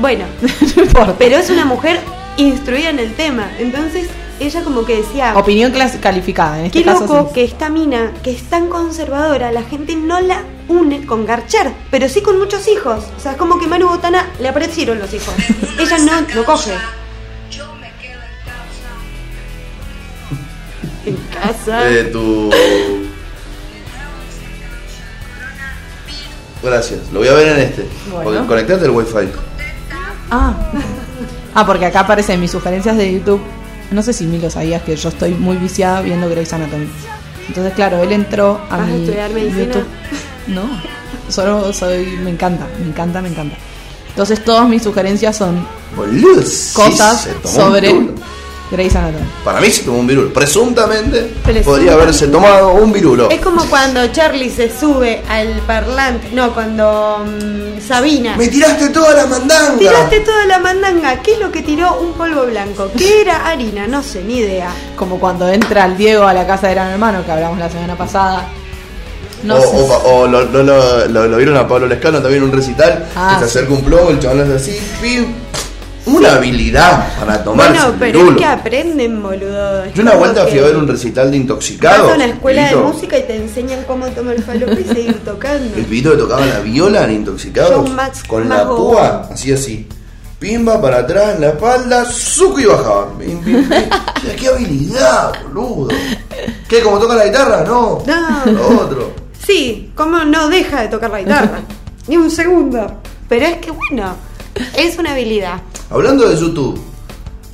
Bueno, [laughs] no pero es una mujer instruida en el tema. Entonces, ella como que decía, Opinión calificada. En este qué caso loco sí. que esta mina, que es tan conservadora, la gente no la une con garchar, pero sí con muchos hijos. O sea, es como que Maru Botana le aparecieron los hijos. ella no, no coge. [laughs] En casa. Eh, tu. Gracias, lo voy a ver en este. Bueno. Conectate al wifi. Ah. ah, porque acá aparecen mis sugerencias de YouTube. No sé si Milo sabías que yo estoy muy viciada viendo Grey's Anatomy. Entonces, claro, él entró a ¿Vas a mi estudiar medicina? YouTube. No, solo soy, me encanta, me encanta, me encanta. Entonces, todas mis sugerencias son cosas sobre. Grey's Anatomy. Para mí se tomó un virulo. Presuntamente Presuntamente. podría haberse tomado un virulo. Es como cuando Charlie se sube al parlante. No, cuando mm, Sabina. Me tiraste toda la mandanga. Tiraste toda la mandanga. ¿Qué es lo que tiró un polvo blanco? ¿Qué era harina? No sé, ni idea. Como cuando entra el Diego a la casa de Gran Hermano, que hablamos la semana pasada. No o sé. o- o lo, lo- lo- lo- lo vieron a Pablo Lescano también en un recital. Ah, que se sí. acerca un plomo, el chaval hace así, pim. Una habilidad para tomarse bueno, pero es que aprenden, boludo. Es Yo una vuelta fui a ver un recital de Vas intoxicados. a una escuela de música y te enseñan cómo tomar falopa y seguir tocando. El pibito que tocaba la viola en intoxicados. Más- con la púa, así así. Pimba para atrás en la espalda, suco y bajaba. Pim, pim, pim. [laughs] O sea, ¡Qué habilidad, boludo! ¿Qué? ¿Como toca la guitarra? No. No. Lo otro. Sí, como no deja de tocar la guitarra. [laughs] Ni un segundo. Pero es que bueno, es una habilidad. Hablando de YouTube,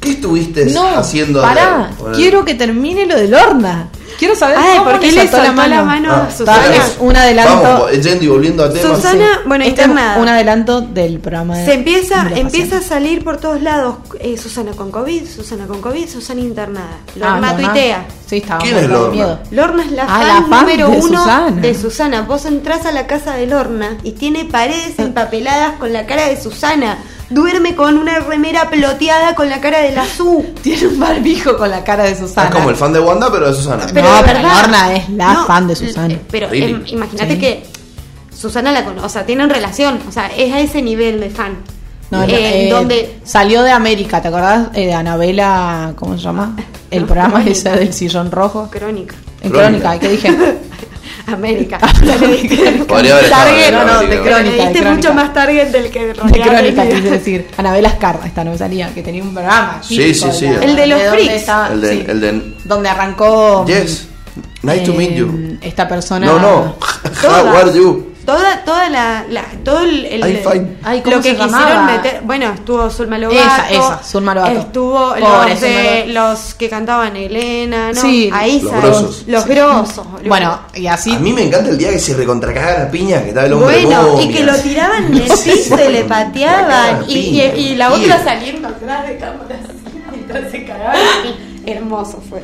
¿qué estuviste No, haciendo? pará, quiero que termine lo de Lorna. Quiero saber Ay, cómo ¿por qué le la mano Ah, a Susana? está, Es un adelanto. Vamos, yendo y volviendo a temas. Susana, bueno, Este es internada. un adelanto del programa de Se empieza, de empieza a salir por todos lados. eh, Susana con COVID, Susana con COVID, Susana internada. Lorna Ah, tuitea. Sí, estaba ¿Quién es Lorna? miedo. Lorna es la, Ah, fan, la fan número de uno Susana. de Susana. Vos entrás a la casa de Lorna y tiene paredes empapeladas con la cara de Susana. Duerme con una remera ploteada con la cara de la Su. [laughs] Tiene un barbijo con la cara de Susana. Es como el fan de Wanda, pero de Susana. Pero- de pero Lorna es la No, fan de Susana. eh, Pero Really? em, imagínate Sí. que Susana la conoce, o sea, tienen relación, o sea, es a ese nivel de fan. No, no, Eh, eh, donde salió de América, ¿te acordás eh, de Anabela, ¿cómo se llama? El No, [laughs] programa Crónica. ese del sillón rojo. Crónica. En Crónica. Crónica, ¿qué dije? [laughs] América. Podría haber Target, no, no, de Crónica, diste de mucho Crónica. más target del que De realidad Crónica, quise decir. Anabela Escarra, esta no me salía, que tenía un programa. Sí, sí, sí. El de los freaks. El de, sí, el de Donde arrancó. Yes. Nice to meet you. eh, Esta persona. No, no. [laughs] How are you? Toda, toda la, la- todo el, el-. Ay, ¿cómo lo que quisieron meter, bueno, estuvo Zulma Lobato, Esa, esa, Zulma Lobato. estuvo Pobre los, de, los que cantaban Elena, ¿no? Sí, Ahí los grosos. los grosos, boludo. Bueno, y así. A mí me encanta el día que se recontracagaba la piña, que estaba el hombre Bueno, y que lo tiraban en el [laughs] piso y le pateaban. Y, y, y la otra saliendo atrás de cámara se cagaban. Hermoso fue.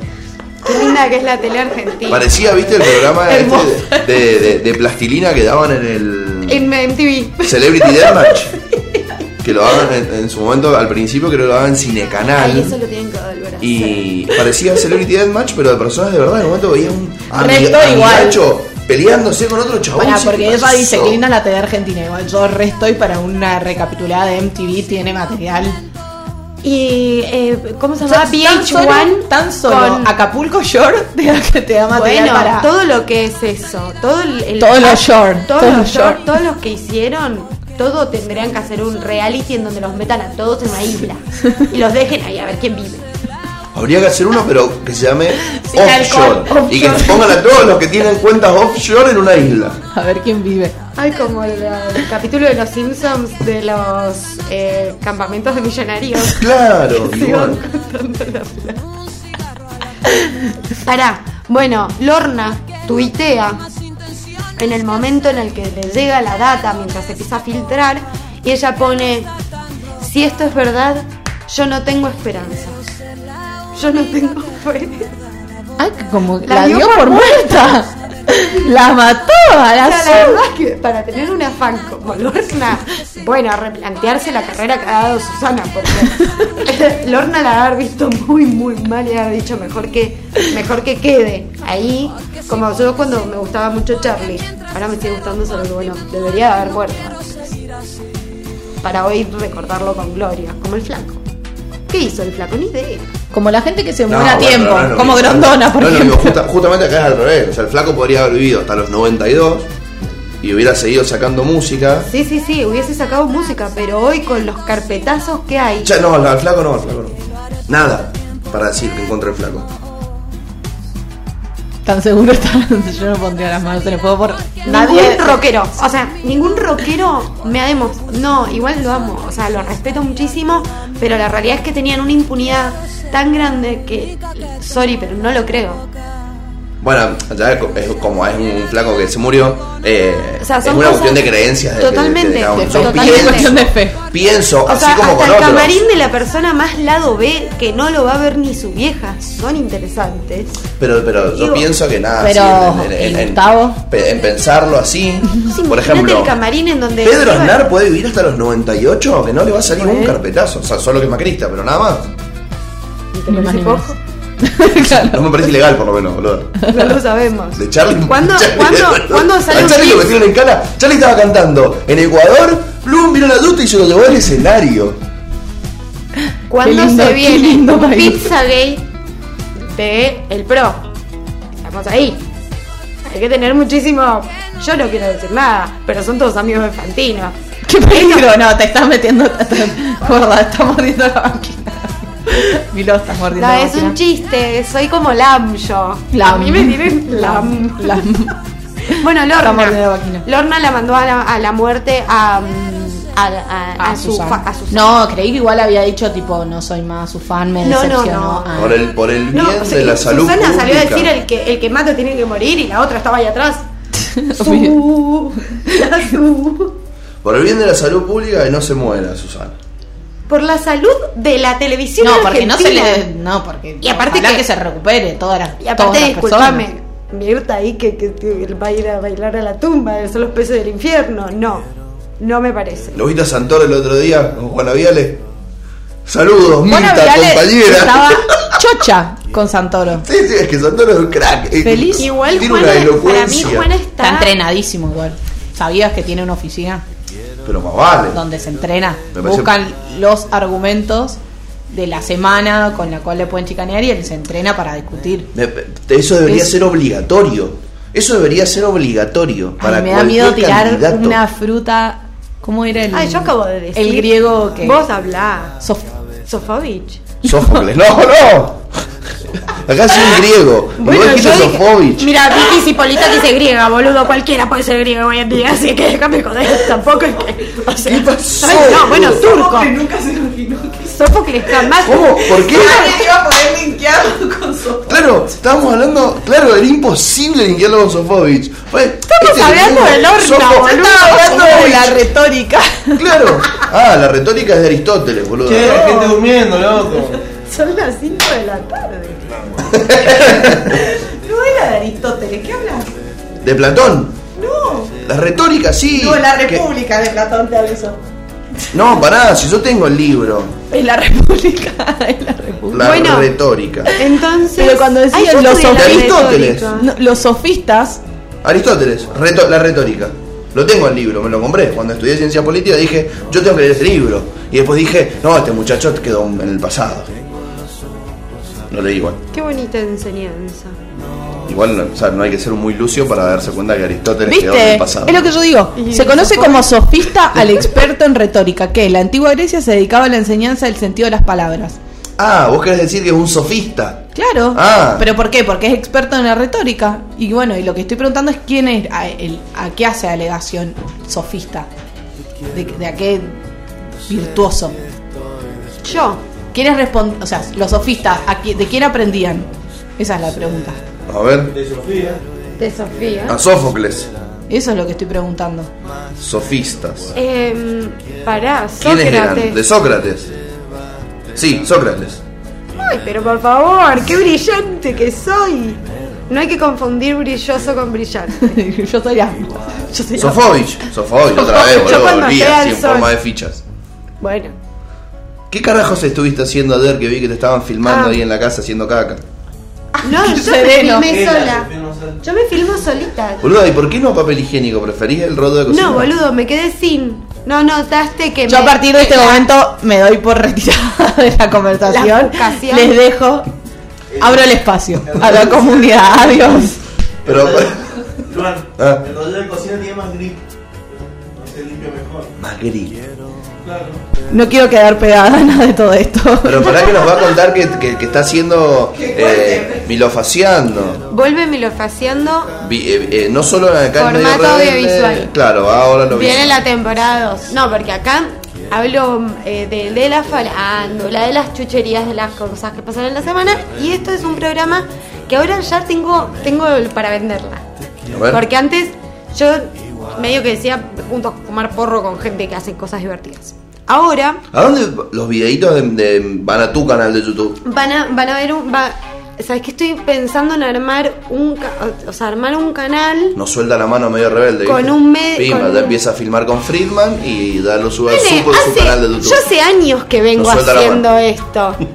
Qué linda que es la tele argentina. Parecía, viste, el programa este de, de- de plastilina que daban en el En MTV. Celebrity Deathmatch. [laughs] Que lo daban en, en su momento, al principio creo que lo daban en Cinecanal. Ay, eso lo tienen que volver a hacer. Y parecía Celebrity Deathmatch, pero de personas de verdad. En un momento veía un Resto igual. peleándose con otro chabón. Sí, porque ¿qué ella dice que linda la TV argentina. Igual yo resto y para una recapitulada de MTV tiene material. Y, eh, ¿cómo se llama? sea, tan solo, VH1. tan solo con- Acapulco Shore [laughs] te te da material Bueno, para. todo lo que es eso, todo el, Todos los short, todos, todos los short, short. todos los que hicieron, todo tendrían que hacer un reality en donde los metan a todos en una isla y los dejen ahí a ver quién vive. Habría que hacer uno, pero que se llame offshore. alcohol, Y que pongan a todos los que tienen cuentas offshore en una isla. A ver quién vive. Ay, como el, el capítulo de los Simpsons de los eh, campamentos de millonarios. Claro, [laughs] igual. Pará, bueno, Lorna tuitea en el momento en el que le llega la data mientras se empieza a filtrar y ella pone, si esto es verdad, yo no tengo esperanza. Yo no tengo fe. Ay, que como La la, dio dio por por muerta. La mató a O la sea, la verdad es que para tener una fan como Lorna, bueno, replantearse la carrera que ha dado Susana, porque [laughs] Lorna la haber visto muy, muy mal y haber dicho mejor que, mejor que quede ahí, como yo cuando me gustaba mucho Charlie, ahora me sigue gustando solo que bueno, debería de haber muerto. Para hoy recordarlo con gloria, como el flaco. ¿Qué hizo el flaco? Ni idea. Como la gente que se No, muere a bueno, tiempo, no como mismo. Grondona, por ejemplo. justa- justamente acá es al revés. O sea, el flaco podría haber vivido hasta los 92 y hubiera seguido sacando música. Sí, sí, sí, hubiese sacado música, pero hoy con los carpetazos que hay, Ya, no, al flaco no, al flaco no. Nada para decir que encontré el flaco. Tan seguro [laughs] está. Yo no pondría las manos en el fuego por Nadie nadie. rockero, o sea, ningún rockero me ha demostrado. No, igual lo amo, o sea, lo respeto muchísimo, pero la realidad es que tenían una impunidad tan grande que. Sorry, pero no lo creo. Bueno, ya es co- es como es un flaco que se murió, eh, O sea, es una cuestión de creencias. de- de- de Totalmente, de- Yo totalmente. pienso- cuestión de fe. Pienso, O así sea, como hasta con el otros. camarín de la persona más lado B que no lo va a ver ni su vieja. Son interesantes. Pero, pero yo Digo, pienso que nada. pero sí, en, en- el en- en- Gustavo. pe- en pensarlo así. [laughs] Sí, por ejemplo, el camarín en donde. Pedro Aznar puede vivir hasta los 98, que no le va a salir un carpetazo. O sea, solo que Macrista, pero nada más. ¿Te [laughs] Claro. No me parece ilegal, por lo menos, boludo. No lo sabemos. De Charlie. ¿Cuándo, [laughs] Charlie- ¿cuándo, ¿cuándo A sale un Charlie lo metieron en cana. Charlie estaba cantando en Ecuador. Plum vino la duta y se lo llevó al escenario. ¿Cuándo lindo, se viene un. Pizzagate de El Pro? Estamos ahí. Hay que tener muchísimo. Yo no quiero decir nada, pero son todos amigos de Fantino. Qué peligro, no, te estás metiendo. Gorda, estás mordiendo la máquina. [laughs] Milo, estás mordiendo No, la es un chiste, soy como Lam yo. Lam. A mí me tienen Lam. [laughs] Lam. [laughs] Bueno, Lorna. Lorna la mandó a la, a la muerte a, mm, a, a- a su Susana. fa- a Susana. No, creí que igual había dicho, tipo, no soy más su fan, me No, decepcionó. no. Ah. Por el, por el bien No, o sea, de la salud Susana salió a decir el que, el que mata tiene que morir y la otra estaba ahí atrás. Su, su. Por el bien de la salud pública que no se muera, Susana. Por la salud de la televisión No, porque no se argentina. le. No, porque. Y aparte ojalá que- que, se recupere todas las. Y aparte, las. Mirta ahí que, que, que va a ir a bailar a la tumba, son los peces del infierno. No, no me parece. ¿Lo viste a Santoro el otro día con Juana Viale? Saludos, Mirta, Viale compañera. Estaba [laughs] chocha con Santoro. Sí, sí, es que Santoro es un crack. Feliz. Igual tiene Juana, una para mí. Juana Está está... entrenadísimo igual. ¿Sabías que tiene una oficina Pero más vale. donde se entrena? Me parece- Buscan los argumentos de la semana con la cual le pueden chicanear y él se entrena para discutir. Me- Eso debería Es- ser obligatorio. Eso debería ser obligatorio Ay, para me da miedo tirar candidato. una fruta. ¿Cómo era el.? Ay, yo acabo de decir. El griego que. Vos hablá. Sof- Sofovich. Sófocles. No, no. Acá es un griego. y vos Sofovich. Mira, Vicky Cipolita dice griega, boludo. Cualquiera puede ser griego hoy en día, así que déjame joder. Tampoco es que. O sea, ¿Qué pasó? Ay, no, bueno, turco. nunca se imaginó que. [laughs] Sófocles jamás. ¿Cómo? ¿Por qué? iba a poder linkearlo con Sof- Claro, estábamos hablando, claro, era imposible linkearlo con Sofovich. Estamos este hablando del horno, boludo. Estaba hablando de Sofovich. la retórica. Claro. Ah, la retórica es de Aristóteles, boludo. la gente durmiendo, loco. Son las 5 de la tarde. No era de Aristóteles, ¿qué hablas? De Platón. No. La retórica, sí. No, la que- República de Platón te aviso. No, pará, si yo tengo el libro. Es la República, [laughs] es la República. La Bueno. retórica. Entonces. Pero cuando decían los. No, los sofistas, Aristóteles, reto- la retórica. Lo tengo el libro, me lo compré. Cuando estudié ciencia política dije, yo tengo que leer este libro. Y después dije, no, este muchacho quedó en el pasado. Lo leí igual. Qué bonita enseñanza. Igual, no- o sea, no hay que ser muy lucio para darse cuenta que Aristóteles quedó en ¿viste? el pasado. Es lo que yo digo. Se conoce como sofista [laughs] al experto en retórica, que en la antigua Grecia se dedicaba a la enseñanza del sentido de las palabras. Ah, vos querés decir que es un sofista. Claro. Ah. ¿Pero por qué? Porque es experto en la retórica. Y bueno, y lo que estoy preguntando es quién es, a, el- a qué hace alegación sofista. De, de a qué virtuoso. Yo. ¿Quiénes responden? O sea, los sofistas, ¿a qui- ¿de quién aprendían? Esa es la pregunta. A ver, De Sofía. De Sofía. a Sófocles. Eso es lo que estoy preguntando. Sofistas. Eh, pará, ¿Quiénes eran? Sócrates. De Sócrates. Sí, Sócrates. Ay, pero por favor, qué brillante que soy. No hay que confundir brilloso con brillante. [laughs] yo soy la- Sofovich. Sofovich, otra vez, boludo. cuando volví llegué así al en forma de fichas. Bueno, ¿Qué carajos estuviste haciendo ayer que vi que te estaban filmando Ah. ahí en la casa haciendo caca? no, [laughs] yo me filmé sola. Yo me filmo solita. Boludo, ¿y por qué no papel higiénico? ¿Preferís el rodo de cocina? No, boludo, me quedé sin. No notaste que Yo a me- partir de este momento me doy por retirada [laughs] de la conversación. Vocación. Les dejo. Abro el espacio a la comunidad. Adiós. Pero, [laughs] Juan, Ah. el rollo de cocina tiene más grip. No se limpia mejor. más gris. Claro. No quiero quedar pegada a nada de todo esto. Pero para que nos va a contar que, que- que está haciendo eh, milofaciando. Vuelve milofaciando. Vi- eh, eh, no solo acá en Formato Rebelde, audiovisual. Claro, ahora lo Viene visual. la temporada 2. No, porque acá hablo eh, de, de la farándula, de las chucherías, de las cosas que pasan en la semana. Y esto es un programa que ahora ya tengo, tengo para venderla. Porque antes yo medio que decía juntos fumar porro con gente que hace cosas divertidas. Ahora ¿A dónde los videitos de- de- van a tu canal de YouTube? van a, van a ver un... Va, ¿Sabes que estoy pensando en armar un, o sea, armar un canal Nos suelta la mano medio rebelde. Con ¿viste? un me- Pimba, un- empieza a filmar con Friedman y da lo sube su hace- canal de YouTube. Yo hace años que vengo haciendo esto. [laughs]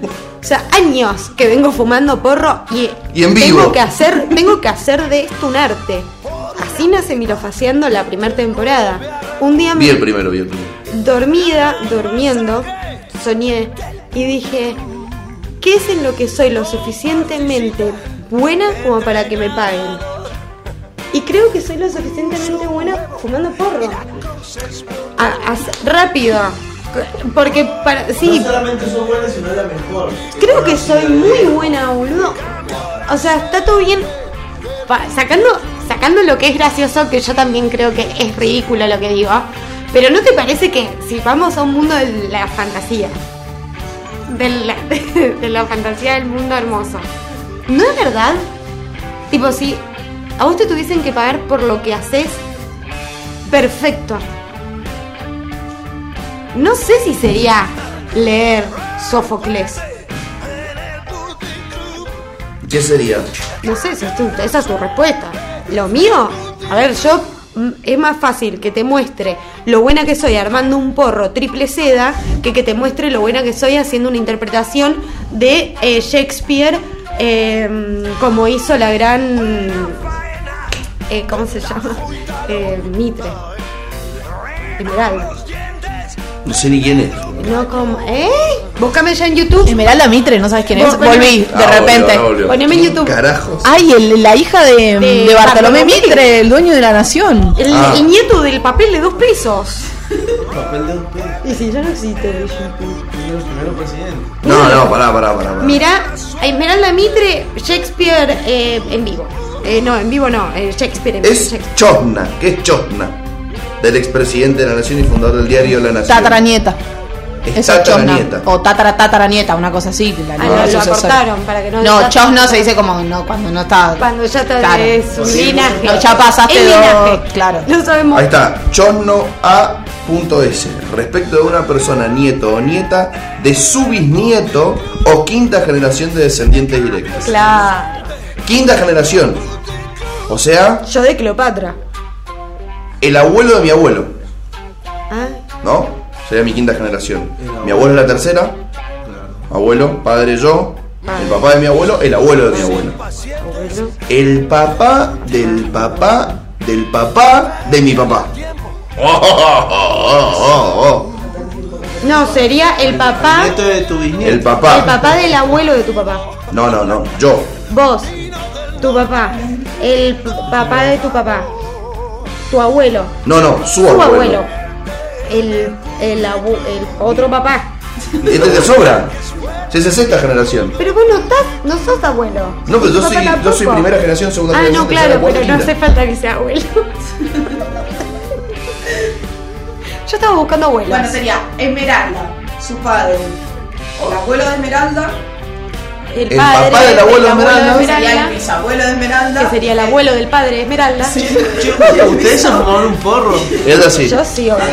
O sea, años que vengo fumando porro y, Y en tengo vivo. que hacer, tengo que hacer de esto un arte. Así nace Milofaciando la primera temporada. Un día Vi me el primero, vi el primero. dormida, durmiendo, soñé y dije, ¿qué es en lo que soy lo suficientemente buena como para que me paguen? Y creo que soy lo suficientemente buena fumando porro. A- a- rápido. Porque para. Sí, No solamente sos buena, sino la mejor. creo que soy muy buena, boludo. O sea, está todo bien. Sacando, sacando lo que es gracioso, que yo también creo que es ridículo lo que digo. Pero ¿no te parece que si vamos a un mundo de la fantasía? De la, [laughs] de la fantasía del mundo hermoso. ¿No es verdad? Tipo, si a vos te tuviesen que pagar por lo que haces, perfecto. No sé si sería leer Sófocles. ¿Qué sería? No sé, esa es tu, esa es tu respuesta. Lo mío, a ver, yo mm, es más fácil que te muestre lo buena que soy armando un porro triple seda que que te muestre lo buena que soy haciendo una interpretación de eh, Shakespeare eh, como hizo la gran... eh, ¿Cómo se llama? [laughs] Eh, Mitre. Esmeralda. No sé ni quién es. No como... ¿Eh? Búscame ya en YouTube. Esmeralda Mitre, ¿no sabes quién es? Volví, de Ah, volvió, repente. ah, volvió. Poneme en ¿Quién YouTube. Carajos. Ay, el- la hija de, De de Bartolomé Bartolomé. Mitre, el dueño de la nación. El, Ah. el nieto del papel de dos pesos. Papel de un pez. Y si ya no existe los primeros presidentes. No, no, pará, pará, pará. pará. Mira, Esmeralda Mitre, Shakespeare eh, en vivo. Eh, no, en vivo no, eh, Shakespeare en vivo. Es Shakespeare. Chosna. ¿Qué es Chosna? Del expresidente de la Nación y fundador del diario La Nación. Tataranieta. Es tataranieta. O tatara tataranieta, una cosa así. La Ah, no, lo acortaron para que no- No, ya- chosno se dice como no, cuando no está. Cuando ya está Claro. es un Sí, linaje. no, ya pasaste dos, linaje. claro. No sabemos. Ahí está, chosno A.S. Respecto de una persona nieto o nieta de su bisnieto o quinta generación de descendientes directos. Claro. Quinta generación. O sea, Yo de Cleopatra. el abuelo de mi abuelo. Ah, ¿No? Sería mi quinta generación. Mi abuelo es la tercera. Abuelo, padre, yo. El papá de mi abuelo, el abuelo de mi abuelo. El papá del papá del papá de mi papá. Oh, oh, oh, oh, oh. No, sería el papá. Nieto de tu bisnieto. El papá. El papá del abuelo de tu papá. No, no, no. Yo. Vos, tu papá. El papá de tu papá. Tu abuelo. No, no, su Tu abuelo. abuelo. El, el, abu- el otro papá. Este te sobra. Si es sexta generación. Pero vos no estás, no sos abuelo. No, pero yo soy, yo soy primera generación, segunda Ah, generación. no, tercera, claro, pero no hace falta que sea abuelo. [laughs] Yo estaba buscando abuelos. Bueno, sería Esmeralda, su padre, o el abuelo de Esmeralda, el, El padre, papá del abuelo el Esmeralda. de Sería el bisabuelo de Esmeralda. que sería el abuelo del padre de Esmeralda. [laughs] ¿Ustedes se fumaron un porro? Es así. Yo sí, obvio.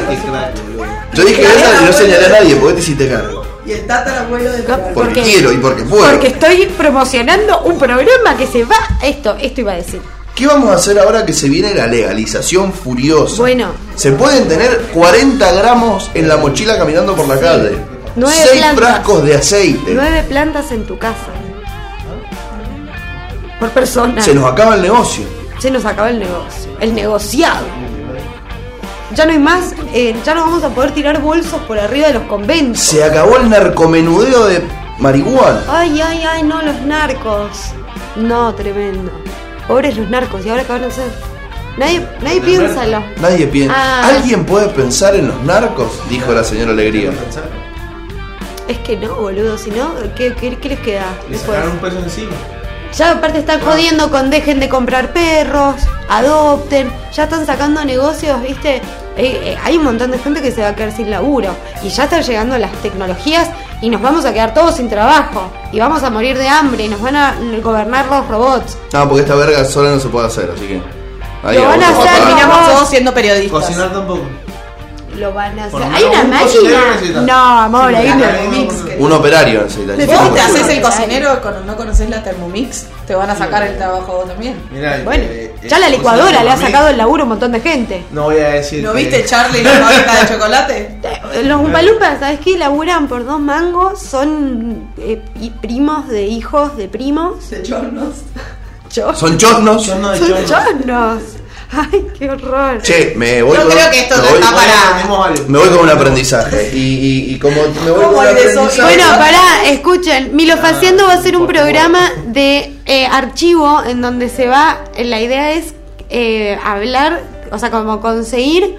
Yo dije esa y no señalé a nadie porque te hiciste cargo. Y el tatarabuelo de Esmeralda. Porque Porque- quiero y porque puedo. Porque estoy promocionando un programa que se va. Esto, esto iba a decir. ¿Qué vamos a hacer ahora que se viene la legalización furiosa? Bueno. Se pueden tener 40 gramos en la mochila caminando por la calle. Nueve 6 plantas. frascos de aceite. Nueve plantas en tu casa. Por persona. Se nos acaba el negocio. Se nos acaba el negocio. El negociado. Ya no hay más. eh, ya no vamos a poder tirar bolsos por arriba de los conventos. Se acabó el narcomenudeo de marihuana. Ay, ay, ay, no, los narcos. No, tremendo. Pobres los narcos. ¿Y ahora qué van a hacer? Nadie, nadie piénsalo. Nadie piensa. Ah. ¿Alguien puede pensar en los narcos? Dijo la señora Alegría. Es que no, boludo. Si no, ¿qué, qué, qué les queda Le sacaron un peso encima. Ya aparte están jodiendo con dejen de comprar perros, adopten, ya están sacando negocios, viste. Eh, eh, hay un montón de gente que se va a quedar sin laburo y ya están llegando las tecnologías y nos vamos a quedar todos sin trabajo y vamos a morir de hambre y nos van a gobernar los robots. No, porque esta verga sola no se puede hacer, así que. Ahí Lo van a hacer. Terminamos Vamos. todos siendo periodistas. Cocinar tampoco. Lo van a hacer. ¿Hay una máquina? No, amor, Sí, hay la una. Thermomix, que- Un operario necesita. Vos te haces el cocinero cuando no conoces la Thermomix, te van a sacar el trabajo vos también. Mirá, Bueno, eh, eh, ya la licuadora le ha sacado el laburo a un montón de gente. No voy a decir. ¿No que- viste Charlie la [laughs] fábrica de chocolate? Eh, Los Umpalumpas, ¿sabes qué? Laburan por dos mangos, son eh, primos de hijos de primos. De chornos. Son chornos. Son chornos. Ay, qué horror. Che, me voy Yo con. creo que esto me no voy, está para- me voy con un aprendizaje. Y, y, y como me voy. Bueno, pará, escuchen. Milo Faciendo va a ser un programa de eh, archivo en donde se va. La idea es eh, hablar, o sea, como conseguir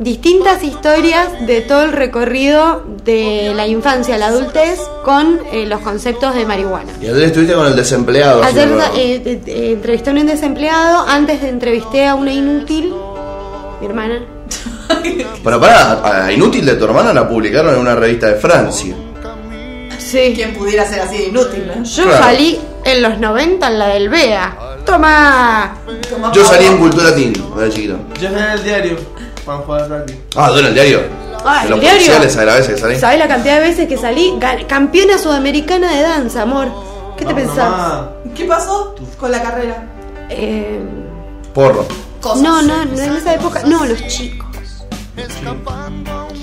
distintas historias de todo el recorrido de la infancia a la adultez con eh, los conceptos de marihuana. Y ayer estuviste con el desempleado. Ayer eh, eh, eh, entrevisté a un desempleado, antes de entrevisté a una inútil, mi hermana. [laughs] Pero pará, a Inútil de tu hermana la publicaron en una revista de Francia. Sí. ¿Quién pudiera ser así de inútil, no? Yo Claro. salí en los 90 en la del BEA. ¡Toma! Toma Yo salí en Cultura Teen, de chiquito. Yo en el diario. Para jugar al rugby. Ah, ¿tú en el diario? Ah, En los diario. a la vez que salí. ¿Sabes la cantidad de veces que salí? Campeona sudamericana de danza, amor. ¿Qué te Vamos pensás? nomás. ¿Qué pasó con la carrera? Eh, Porro. Cosas. no, no, no en esa época. No, los chicos.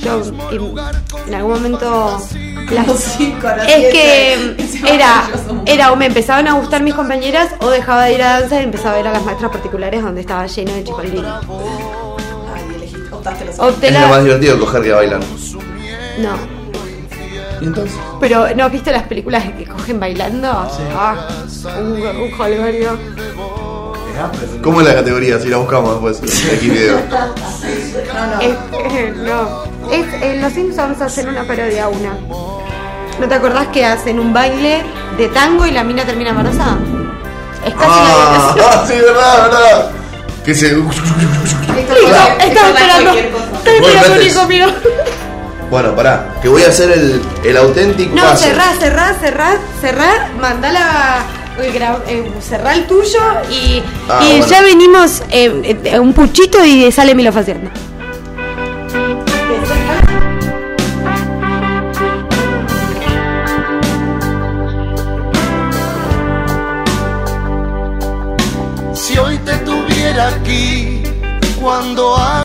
Yo en, en algún momento. las- la es que. Encima [laughs] era, era o me empezaban a gustar mis compañeras o dejaba de ir a danza y empezaba a ver a las maestras particulares donde estaba lleno de chicos lindos. Los Es la- lo más divertido coger que bailan. No. ¿Y entonces? Pero, ¿no viste las películas que cogen bailando? Ah, un, un jolgorio. ¿Cómo es la categoría? Si la buscamos después. Aquí video. No, [laughs] no. Es, eh, no. Es, en Los Simpsons hacen una parodia a una. ¿No te acordás que hacen un baile de tango y la mina termina embarazada? Es casi la Ah, [laughs] sí, verdad, verdad. Que se. Esto estaba esto es esperando. Estaba Bueno, esperando hijo mío. Bueno, pará, que voy a hacer el, el auténtico No, cerrá, cerrá, cerrá, cerrá, mandala, eh, eh, cerrá el tuyo y, Ah, y bueno. ya venimos eh, eh, un puchito y sale Milo Faciendo. Cuando